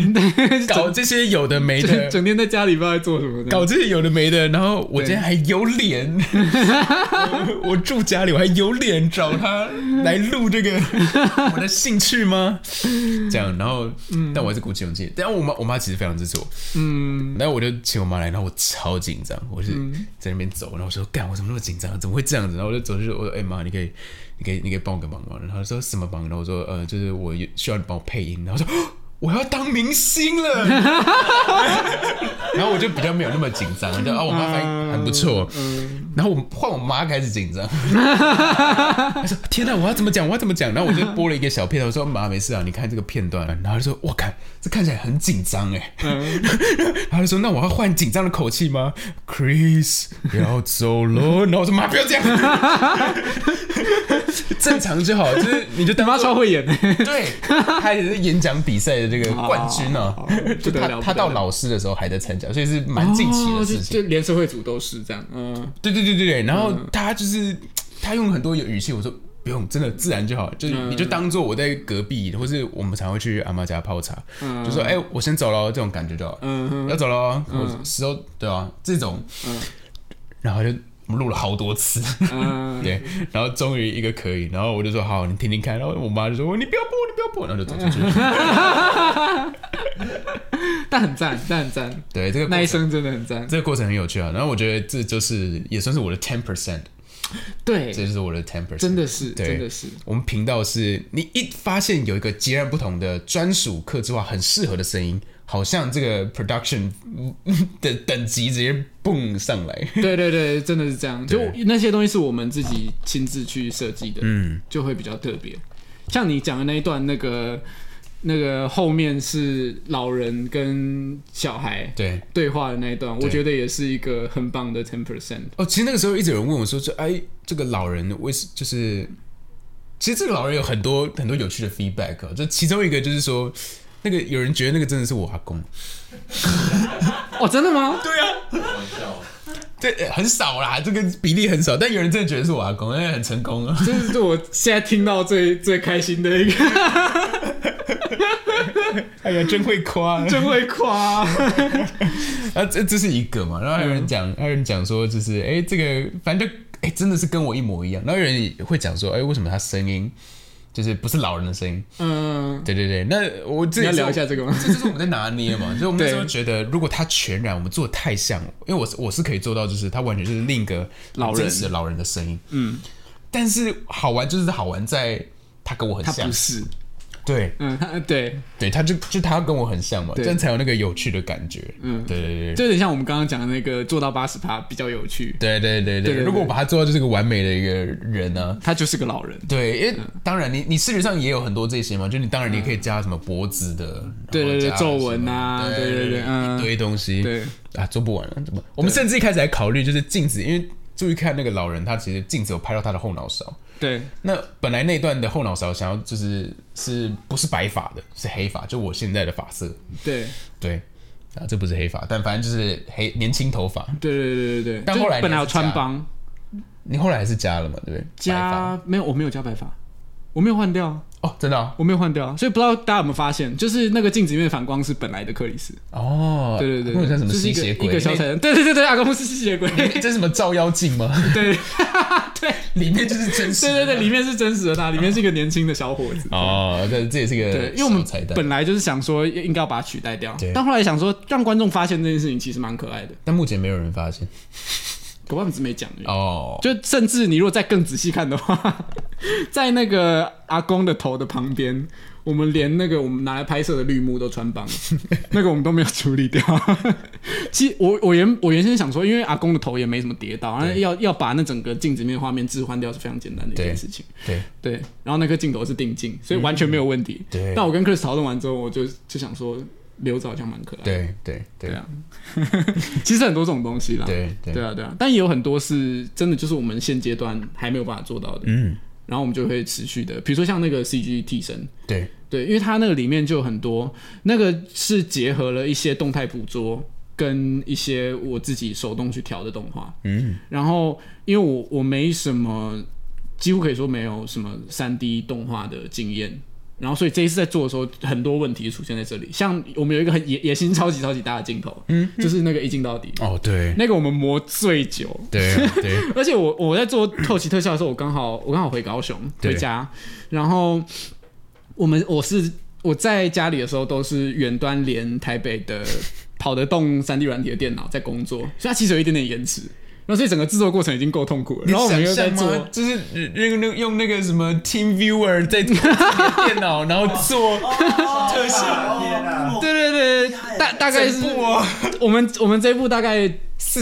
搞这些有的没的整。整天在家里不知道在做什么，搞这些有的没的，然后我今天还有脸，我 我住家里，我还有脸找他来录这个 我的兴趣吗？这样，然后，但我还是鼓起勇气。但我妈，我妈其实非常支持我，嗯，然后我就请我妈来，然后我超紧张，我是在那边走，然后我说干，我怎么那么紧张？怎么会这样子？然后我就走就说，我说哎妈，你可以，你可以，你可以帮我个忙吗？然后说什么忙？然后我说呃，就是我需要你帮我配音。然后说。哦我要当明星了，然后我就比较没有那么紧张，就啊，我妈反应很不错，然后我换我妈开始紧张，她说天哪，我要怎么讲？我要怎么讲？然后我就播了一个小片段，我说妈没事啊，你看这个片段，然后她就说我看这看起来很紧张哎，然后就说那我要换紧张的口气吗？Chris 要走了，然后我说妈不要这样，正常就好，就是你就你妈超会演，对，他也是演讲比赛的这个冠军呢、哦 就他他到老师的时候还在参加，所以是蛮近期的事哦就情。就连社会组都是这样，嗯，对对对对对，然后他就是他用很多有语气，我说不用，真的自然就好，就是嗯。你就当做我在隔壁，或是我们常会去阿妈家泡茶，嗯。就说哎、我先走了，这种感觉就好。嗯要走了，我时候对啊，这种，然后就我们录了好多次，嗯，对，然后终于一个可以，然后我就说好，你听听看，然后我妈就说你不要播，你不要播，然后就走出去。但很赞，但很赞，对，这个过程那一声真的很赞。这个过程很有趣啊。然后我觉得这就是也算是我的 ten percent，对，这就是我的 ten percent，真的是，真的是，我们频道是你一发现有一个截然不同的专属客制化很适合的声音，好像这个 production 嗯 的等级直接蹦上来。对对对，真的是这样。就那些东西是我们自己亲自去设计的，嗯，就会比较特别。像你讲的那一段，那个那个后面是老人跟小孩对。对话的那一段，我对觉得也是一个很棒的 ten percent。哦，其实那个时候一直有人问我说，这哎，这个老人为什就是，其实这个老人有很多很多有趣的 feedback，哦就其中一个就是说，那个有人觉得那个真的是我阿公，哦，真的吗？对啊，玩笑，对，呃很少啦，这个比例很少，但有人真的觉得是我阿公，因为很成功啊。这是我现在听到最最开心的一个，哎呀，真会夸，真会夸。啊，这这是一个嘛，然后还有人讲，还有人讲说，就是哎、这个反正就哎、真的是跟我一模一样。然后有人也会讲说，哎、为什么他声音就是不是老人的声音？嗯，对对对，那我这你要聊一下这个吗？这就是我们在拿捏嘛，就是我们那时候觉得，如果他全然我们做的太像，因为我是我是可以做到，就是他完全就是另一个老人真实的老人的声音。嗯，但是好玩就是好玩在他跟我很像。他不，是，对。嗯，他 对，对，他就就他跟我很像嘛，对。这样才有那个有趣的感觉。嗯。对对对。就有点像我们刚刚讲的那个做到八十趴比较有趣，对对对对，如果我把他做到就是个完美的一个人呢、他就是个老人。对，因为当然你你视觉上也有很多这些嘛，就你当然你可以加什么脖子的，对对对皱纹啊对对对嗯一堆东西，对，啊，做不完了，怎么？我们甚至一开始还考虑就是镜子，因为注意看那个老人，他其实镜子有拍到他的后脑勺。对，那本来那段的后脑勺想要就是是不是白发的，是黑发，就我现在的发色。对，对，啊，这不是黑发，但反正就是黑年轻头发。对对对对对。但后来本来有你还是加穿帮，你后来还是加了嘛，对不对？白加没有，我没有加白发，我没有换掉哦，真的、啊、我没有换掉啊，所以不知道大家有没有发现，就是那个镜子里面的反光是本来的克里斯，哦，对对对，像什么就是一个吸血鬼？一个小彩蛋，对对对对，阿公是吸血鬼，那这是什么照妖镜吗？对 对里面就是真实的。对对对，里面是真实的他，里面是一个年轻的小伙子。哦，这这也是个对，因为我们小彩蛋，本来就是想说应该要把它取代掉对，但后来想说让观众发现这件事情其实蛮可爱的，但目前没有人发现。可我们只没讲。哦，就甚至你如果再更仔细看的话，在那个阿公的头的旁边，我们连那个我们拿来拍摄的绿幕都穿帮了，那个我们都没有处理掉。其实我我原我原先想说，因为阿公的头也没什么跌倒，然后要要把那整个镜子里面的画面置换掉是非常简单的一件事情。对对，然后那个镜头是定镜，所以完全没有问题。对但我跟 Chris 讨论完之后，我就就想说留着好像蛮可爱的。对对对对啊，其实很多这种东西啦。对对对啊，对啊，但也有很多是真的，就是我们现阶段还没有办法做到的。嗯，然后我们就会持续的，比如说像那个 CG 替身，对对，因为它那个里面就有很多，那个是结合了一些动态捕捉跟一些我自己手动去调的动画。嗯然后因为我我没什么，几乎可以说没有什么三 D 动画的经验。然后，所以这一次在做的时候，很多问题出现在这里。像我们有一个很野野心超级超级大的镜头，嗯，就是那个一镜到底，哦对。那个我们磨最久，对啊对。而且我我在做后期特效的时候，我刚好我刚好回高雄回家，然后我们我是我在家里的时候都是远端连台北的跑得动三 D 软体的电脑在工作，所以它其实有一点点延迟。然后所以整个制作过程已经够痛苦了，然后我们又在做就是用那用那个什么 Team Viewer 在电脑，然后做特效！对对对，大大概是整部哦我们我们这一部大概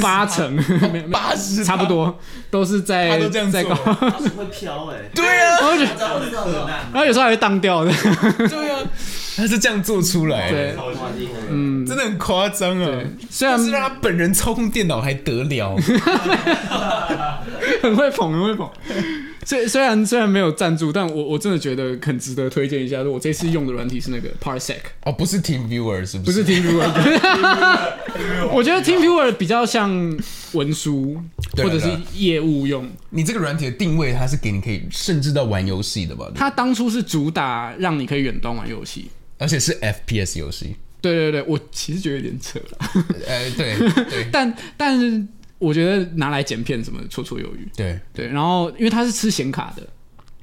八成，没有没有80%差不多都是在他都这样在做高，它是会飘哎，对啊。然后有时候还会当掉的，对啊，他是这样做出来的，对，嗯，真的很夸张啊对。，虽然是让他本人操控电脑还得了？很会捧，很会捧。虽虽然虽然没有赞助，但我我真的觉得很值得推荐一下。我这次用的软体是那个 Parsec，哦，不是 Team Viewer 是不是不是 TeamViewer。我觉得 TeamViewer 比较像文书或者是业务用。你这个软体的定位，它是给你可以甚至到玩游戏的吧？它当初是主打让你可以远端玩游戏。而且是 FPS 游戏。对对对，我其实觉得有点扯了，呃，对对，但但是我觉得拿来剪片什么绰绰有余。对，对，然后因为他是吃显卡的，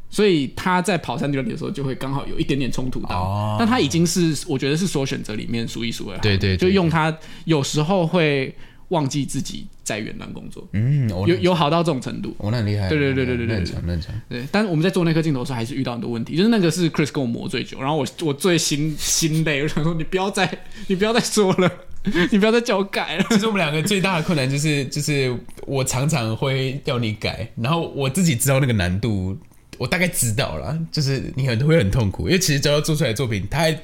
所以他在跑山地里的时候就会刚好有一点点冲突到，哦。但他已经是我觉得是所有选择里面数一数二对对就用他有时候会忘记自己在远端工作，嗯，有有好到这种程度。我那很厉害，对对对对对很强，很强。对，但是我们在做那颗镜头的时候，还是遇到很多问题。就是那个是 Chris 跟我磨最久，然后我我最心心累，我想说你不要再你不要再说了，你不要再叫我改了。其实我们两个最大的困难就是，就是我常常会要你改，然后我自己知道那个难度，我大概知道了，就是你很会很痛苦，因为其实只要做出来的作品，他还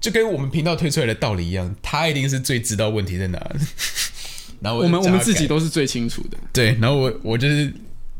就跟我们频道推出来的道理一样，他一定是最知道问题在哪的。然后我们我们自己都都是最清楚的。对，然后我我就是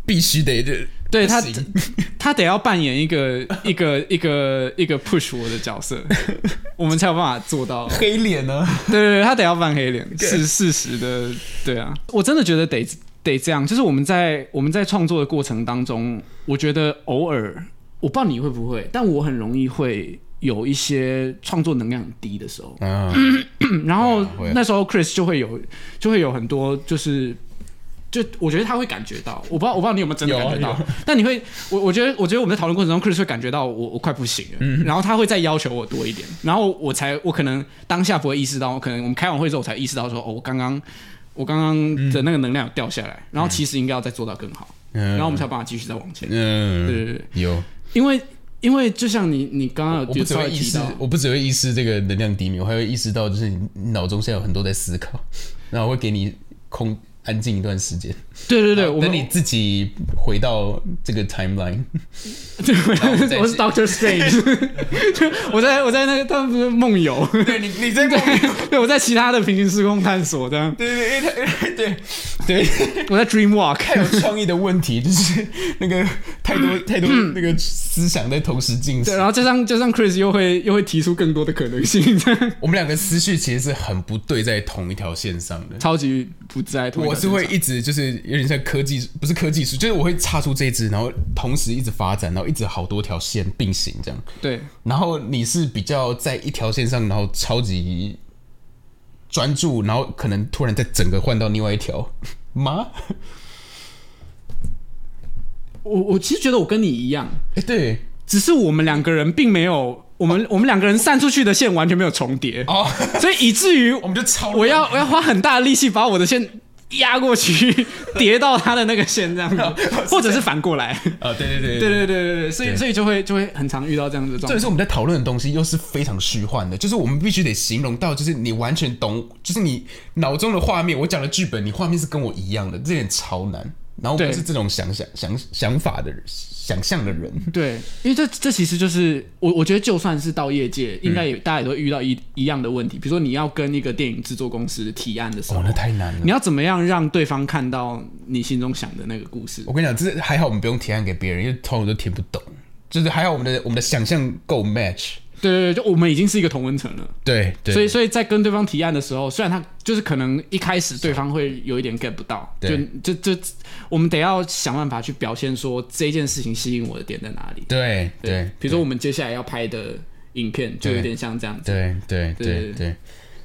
必须得就对他，他得要扮演一个一个一个一个 push 我的角色，我们才有办法做到。黑脸呢、对对对，他得要扮黑脸，是事实的。对啊，我真的觉得得得这样，就是我们在我们在创作的过程当中，我觉得偶尔，我不知道你会不会，但我很容易会有一些创作能量很低的时候，啊，然后那时候 Chris 就会有就会有很多就是。就我觉得他会感觉到，我不知道我不知道你有没有真的感觉到。有，但你会，我我觉得我觉得我们在讨论过程中，Chris 会感觉到我我快不行了，嗯。然后他会再要求我多一点，然后我才我可能当下不会意识到，我可能我们开完会之后我才意识到说，哦，我刚刚我刚刚的那个能量有掉下来，然后其实应该要再做到更好，嗯。然后我们才有办法继续再往前。嗯，对对对，有，因为因为就像你你刚刚有我不只会意识到，，我不只会意识这个能量低迷，我还会意识到，就是你脑中现在有很多在思考，然后会给你空安静一段时间，对对对，我们等你自己回到这个 timeline。对，后再我是 Doctor Strange，就 我在我在那个他们不是梦游，对你，你在梦里，对，我在其他的平行时空探索，这样，对对对对我在 Dream Walk，太有创意的问题，就是那个太多 太多那个思想在同时进对，行然。后加上加上 Chris 又会又会提出更多的可能性，我们两个思绪其实是很不对在同一条线上的。超级不在同。我是会一直就是有点像科技，不是科技树，就是我会插出这一支，然后同时一直发展，然后一直好多条线并行这样。对然后你是比较在一条线上，然后超级专注，然后可能突然再整个换到另外一条吗？我我其实觉得我跟你一样，哎、对只是我们两个人并没有，我们我们两个人散出去的线完全没有重叠，哦，所以以至于 我们就超我要我要花很大的力气把我的线压过去，叠到他的那个线这样子，或者是反过来。啊，对对对对对对对对，所以所以就会就会很常遇到这样子的状况。这也是我们在讨论的东西，又是非常虚幻的，就是我们必须得形容到，就是你完全懂，就是你脑中的画面，我讲的剧本，你画面是跟我一样的，这点超难。然后我是这种想想想想法的人，想象的人，对，因为这这其实就是我我觉得就算是到业界，应该也、大家也都会遇到一一样的问题。比如说你要跟一个电影制作公司提案的时候，哦，那太难了你。要怎么样让对方看到你心中想的那个故事？我跟你讲，这是还好，我们不用提案给别人，因为通常都听不懂。就是还好，我们的我们的想象够 match。对对对，就我们已经是一个同温层了。对对，所以，所以在跟对方提案的时候，虽然他就是可能一开始对方会有一点 get 不到，就对就就我们得要想办法去表现说这件事情吸引我的点在哪里。对对，比如说我们接下来要拍的影片，就有点像这样子。对对对对对。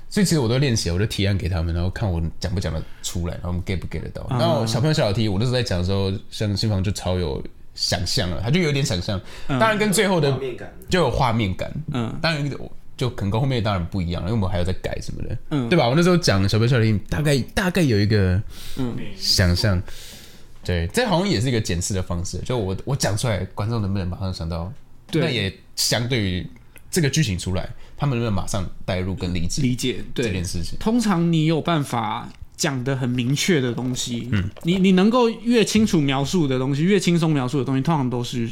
所以其实我都练习，我就提案给他们，然后看我讲不讲得出来，然后我们 get 不 get 得到。啊然后小朋友小小题，我那时候在讲的时候，像新房就超有想象了，他就有点想象，当然跟最后的就有画面感，嗯，当然就可能跟后面当然不一样了，因为我们还有在改什么的，嗯。对吧？我那时候讲小朋友小小题，大概大概有一个嗯。想象，对，这好像也是一个检视的方式，就我我讲出来，观众能不能马上想到？对。那也相对于这个剧情出来，他们能不能马上带入跟理解理解这对件事情？通常你有办法讲的很明确的东西，嗯，你你能够越清楚描述的东西，越轻松描述的东西，通常都是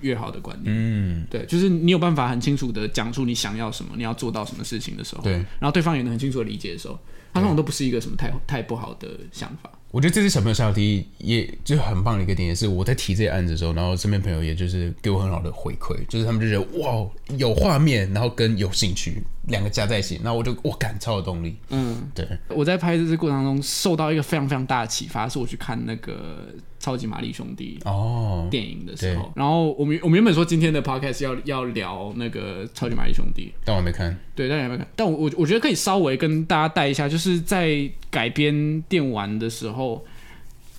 越好的观念。嗯，对，就是你有办法很清楚的讲出你想要什么，你要做到什么事情的时候，对，然后对方也能很清楚的理解的时候，他通常都不是一个什么太太不好的想法。我觉得这次小朋友下楼梯也就很棒的一个点，也是我在提这些案子的时候，然后身边朋友也就是给我很好的回馈，就是他们就觉得哇有画面，然后跟有兴趣两个加在一起，然后我就我感超有动力。嗯，对，我在拍这支过程当中受到一个非常非常大的启发，是我去看那个超级玛丽兄弟哦，电影的时候，然后我们我们原本说今天的 podcast 要要聊那个超级玛丽兄弟，但我还没看。对，大家有没看？但我我我觉得可以稍微跟大家带一下，就是在改编电玩的时候，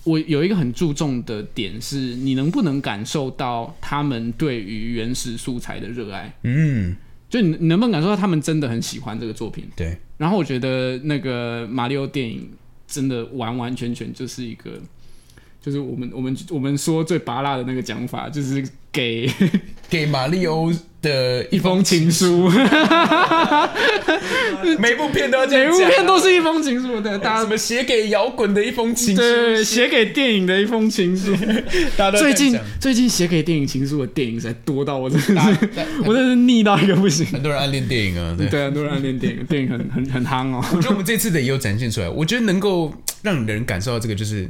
我有一个很注重的点是，你能不能感受到他们对于原始素材的热爱？嗯，就你你能不能感受到他们真的很喜欢这个作品？对，然后我觉得那个马里奥电影真的完完全全就是一个，就是我们我们我们说最拔辣的那个讲法，就是给 给马里欧的一封情书，每部片都要这每部讲片都是一封情书，对，大家什么写给摇滚的一封情书，对，写给电影的一封情书。大家都最近最近写给电影情书的电影实在多到我真的是，我真的是腻到一个不行。很多人暗恋电影啊，对。对，很多人暗恋电影，电影很很很夯哦。我觉得我们这次的也有展现出来，我觉得能够让人感受到这个，就是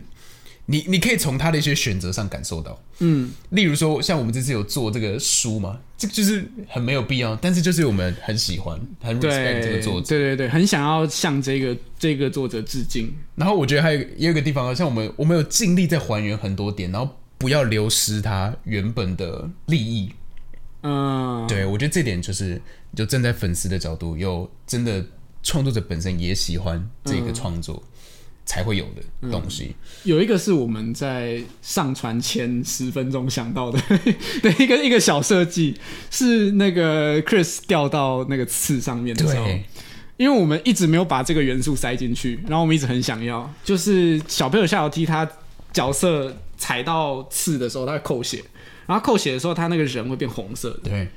你你可以从他的一些选择上感受到，嗯，例如说像我们这次有做这个书嘛，这个就是很没有必要，但是就是我们很喜欢，很 respect 对，这个作者。对对对，很想要向这个这个作者致敬。然后我觉得还有也有个地方啊，像我们我们有尽力在还原很多点，然后不要流失他原本的利益。嗯，对我觉得这点就是就站在粉丝的角度，有真的创作者本身也喜欢这个创作。才会有的东西，有一个是我们在上传前十分钟想到的 的一个一个小设计，是那个 Chris 掉到那个刺上面的时候，因为我们一直没有把这个元素塞进去，然后我们一直很想要，就是小朋友下楼梯，他角色踩到刺的时候，他会扣血，然后扣血的时候，他那个人会变红色的，对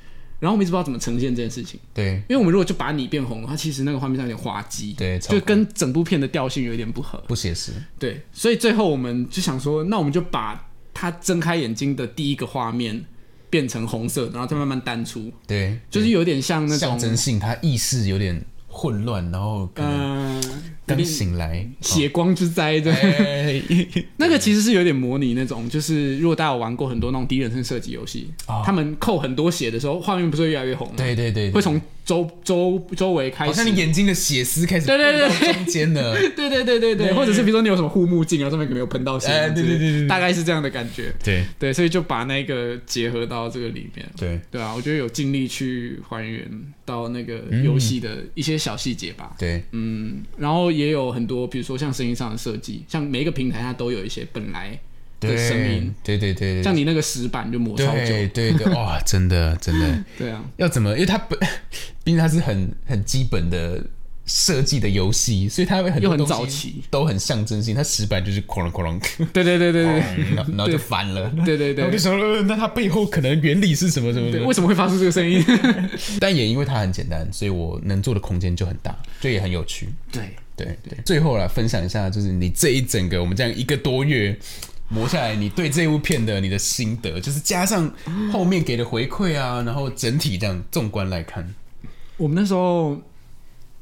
然后我们一直不知道怎么呈现这件事情，对。因为我们如果就把你变红的话，其实那个画面上有点滑稽，对，就跟整部片的调性有一点不合，不写实，对，所以最后我们就想说，那我们就把他睁开眼睛的第一个画面变成红色，然后再慢慢淡出，对，就是有点像那种象征性，他意识有点混乱，然后可能嗯、有刚点醒来，血光之灾的。哎 那个其实是有点模拟那种，就是如果大家有玩过很多那种第一人称射击游戏，哦他们扣很多血的时候，画面不是会越来越红吗？对对对，对会从周周周围开始。好像你眼睛的血丝开始对对对中间的，对对对对对，或者是比如说你有什么护目镜，然后上面可能有喷到血，对对对对大概是这样的感觉。对对，所以就把那个结合到这个里面。对对啊，我觉得有尽力去还原到那个游戏的一些小细节吧。对嗯，然后也有很多，比如说像声音上的设计，像每一个平台它都有一些本来的声音，对对对，像你那个石板就磨超久。对对对，哇，真的真的 对啊，要怎么？因为它本，毕竟它是很很基本的设计的游戏，所以它会很又很多东西早期都很象征性。它石板就是哐啷哐啷，对对对对对然后然后就翻了。对对对我就想，呃，那它背后可能原理是什么什么的，为什么会发出这个声音？但也因为它很简单，所以我能做的空间就很大，这也很有趣。对，对对，最后来分享一下，就是你这一整个我们这样一个多月磨下来，你对这部片的你的心得，就是加上后面给的回馈啊，然后整体这样纵观来看，我们那时候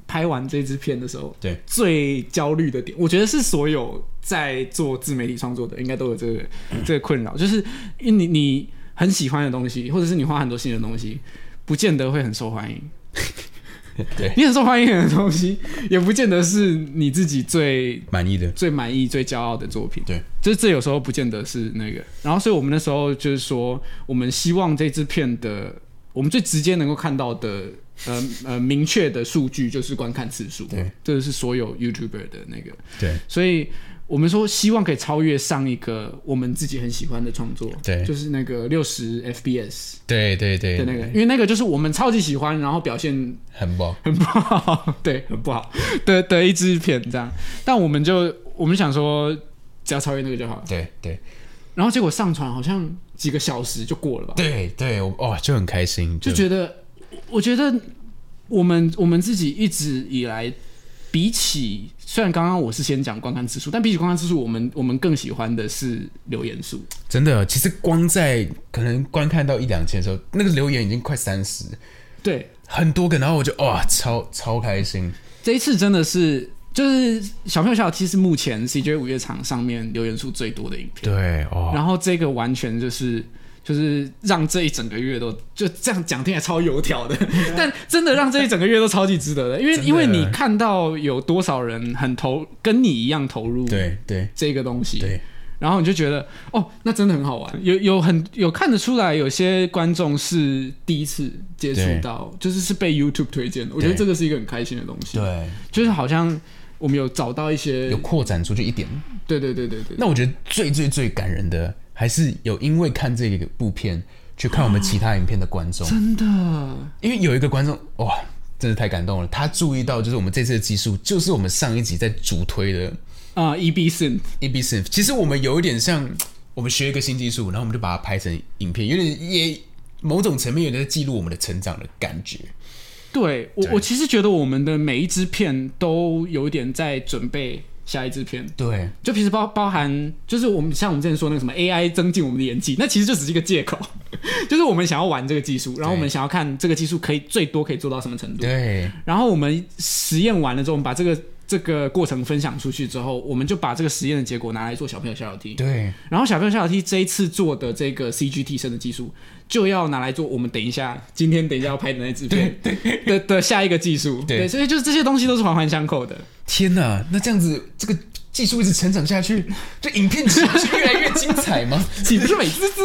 拍完这支片的时候，对最焦虑的点，我觉得是所有在做自媒体创作的应该都有这个这个困扰，就是因为你你很喜欢的东西，或者是你花很多心的东西，不见得会很受欢迎。对你很受欢迎的东西，也不见得是你自己最满意的，最满意、最骄傲的作品。对，就是这有时候不见得是那个。然后，所以我们那时候就是说，我们希望这支片的，我们最直接能够看到的，呃 呃，明确的数据就是观看次数。对，这个是所有 YouTuber 的那个。对所以我们说希望可以超越上一个我们自己很喜欢的创作，对就是那个六十 FPS 对对对的那个，因为那个就是我们超级喜欢，然后表现很棒，很不好，对，很不好的的一支片这样。但我们就我们想说，只要超越那个就好了。对对然后结果上传好像几个小时就过了吧，对对，我哇就很开心，就觉得我觉得我们我们自己一直以来。比起虽然刚刚我是先讲观看次数，但比起观看次数，我们我们更喜欢的是留言数。真的，其实光在可能观看到一两千的时候，那个留言已经快三十，对，很多个，然后我就哇超超开心，这一次真的是就是小朋友小其实目前 CJ 五月场上面留言数最多的影片。对哦，然后这个完全就是就是让这一整个月都就这样讲，听起来超油条的，但真的让这一整个月都超级值得的，因为因为你看到有多少人很投跟你一样投入对对。这个东西，对。然后你就觉得哦，那真的很好玩，有有很有看得出来，有些观众是第一次接触到，就是是被 YouTube 推荐的，我觉得这个是一个很开心的东西，对，就是好像我们有找到一些有，扩展出去一点。对对对对对，那我觉得最最最感人的，还是有因为看这个部片去看我们其他影片的观众，真的因为有一个观众哇，真的太感动了，他注意到就是我们这次的技术，就是我们上一集在主推的啊，EB Synth，EB Synth。其实我们有一点像，我们学一个新技术，然后我们就把它拍成影片，有点也某种层面有点在记录我们的成长的感觉。对我我其实觉得我们的每一支片都有一点在准备下一支片。对。就平时包包含，就是我们像我们之前说那个什么 AI 增进我们的演技，那其实就只是一个借口，就是我们想要玩这个技术，然后我们想要看这个技术可以最多可以做到什么程度，对。然后我们实验完了之后，我们把这个这个过程分享出去之后，我们就把这个实验的结果拿来做小朋友小小 T，对。然后小朋友小小 T 这一次做的这个 CG 替身的技术，就要拿来做我们等一下今天等一下要拍的那支片的的下一个技术，对对，所以就是这些东西都是环环相扣的。天哪，那这样子这个技术一直成长下去，这影片岂不是越来越精彩吗？岂不是美滋滋？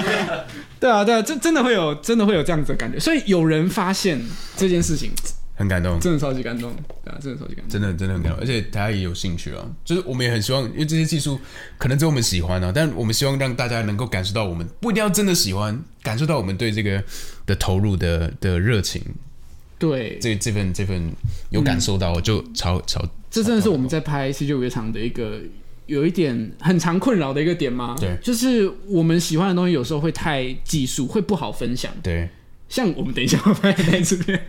对啊，对啊，真真的会有，真的会有这样子的感觉。所以有人发现这件事情，很感动，真的超级感动，对啊，真的超级感动。真的真的很感动，而且大家也有兴趣啊。就是我们也很希望，因为这些技术可能只有我们喜欢啊，但我们希望让大家能够感受到我们不一定要真的喜欢，感受到我们对这个的投入的的热情，对，这这份这份有感受到，就超超这真的是我们在拍 CG 五乐场的一个有一点很常困扰的一个点吗？对。就是我们喜欢的东西有时候会太技术，会不好分享。对。像我们等一下要拍的那支片，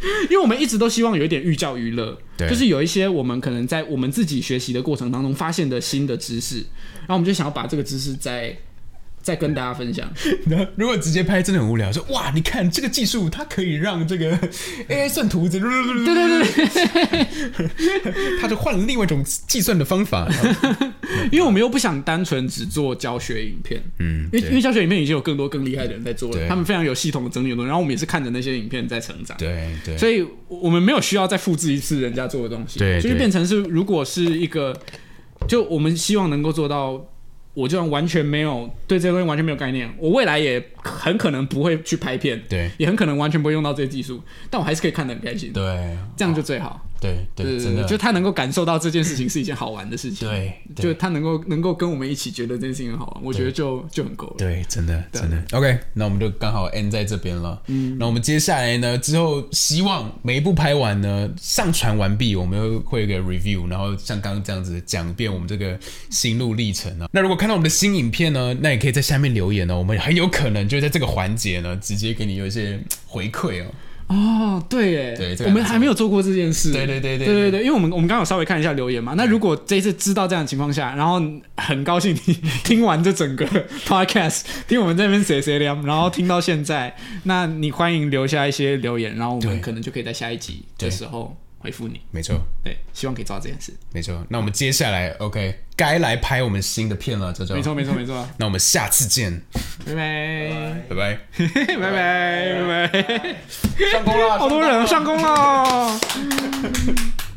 因为我们一直都希望有一点寓教于乐，对。就是有一些我们可能在我们自己学习的过程当中发现的新的知识，然后我们就想要把这个知识再再跟大家分享。然后如果直接拍真的很无聊，说哇，你看这个技术，它可以让这个 AI 算图子，对对对对，他就换了另外一种计算的方法。因为我们又不想单纯只做教学影片，嗯，因为因为教学影片已经有更多更厉害的人在做了，他们非常有系统的整理的东西，然后我们也是看着那些影片在成长。对对，所以我们没有需要再复制一次人家做的东西，对对就是变成是如果是一个，就我们希望能够做到，我就算完全没有对这些东西完全没有概念，我未来也很可能不会去拍片，对。也很可能完全不会用到这些技术，但我还是可以看得很开心，对。这样就最好。对对对，真的就他能够感受到这件事情是一件好玩的事情，对对就他能够能够跟我们一起觉得这件事情很好玩，我觉得就就很够了。对，真的真的。OK，那我们就刚好 end 在这边了。嗯，那我们接下来呢，之后希望每一部拍完呢，上传完毕，我们会会有一个 review，然后像刚刚这样子讲一遍我们这个心路历程啊。那如果看到我们的新影片呢，那也可以在下面留言哦，我们很有可能就在这个环节呢，直接给你有一些回馈哦。哦，对耶，对我们还没有做过这件事。对对对对对对对，因为我们我们刚好稍微看一下留言嘛。那如果这一次知道这样的情况下，然后很高兴你听完这整个 podcast，听我们这边谁谁聊，然后听到现在，那你欢迎留下一些留言，然后我们可能就可以在下一集的时候回复你。没错，对，希望可以做到这件事。没错。那我们接下来 OK，该来拍我们新的片了，周周。没错，没错，没错。那我们下次见，拜拜，拜拜。拜拜，拜拜。上工了，好多人上工了。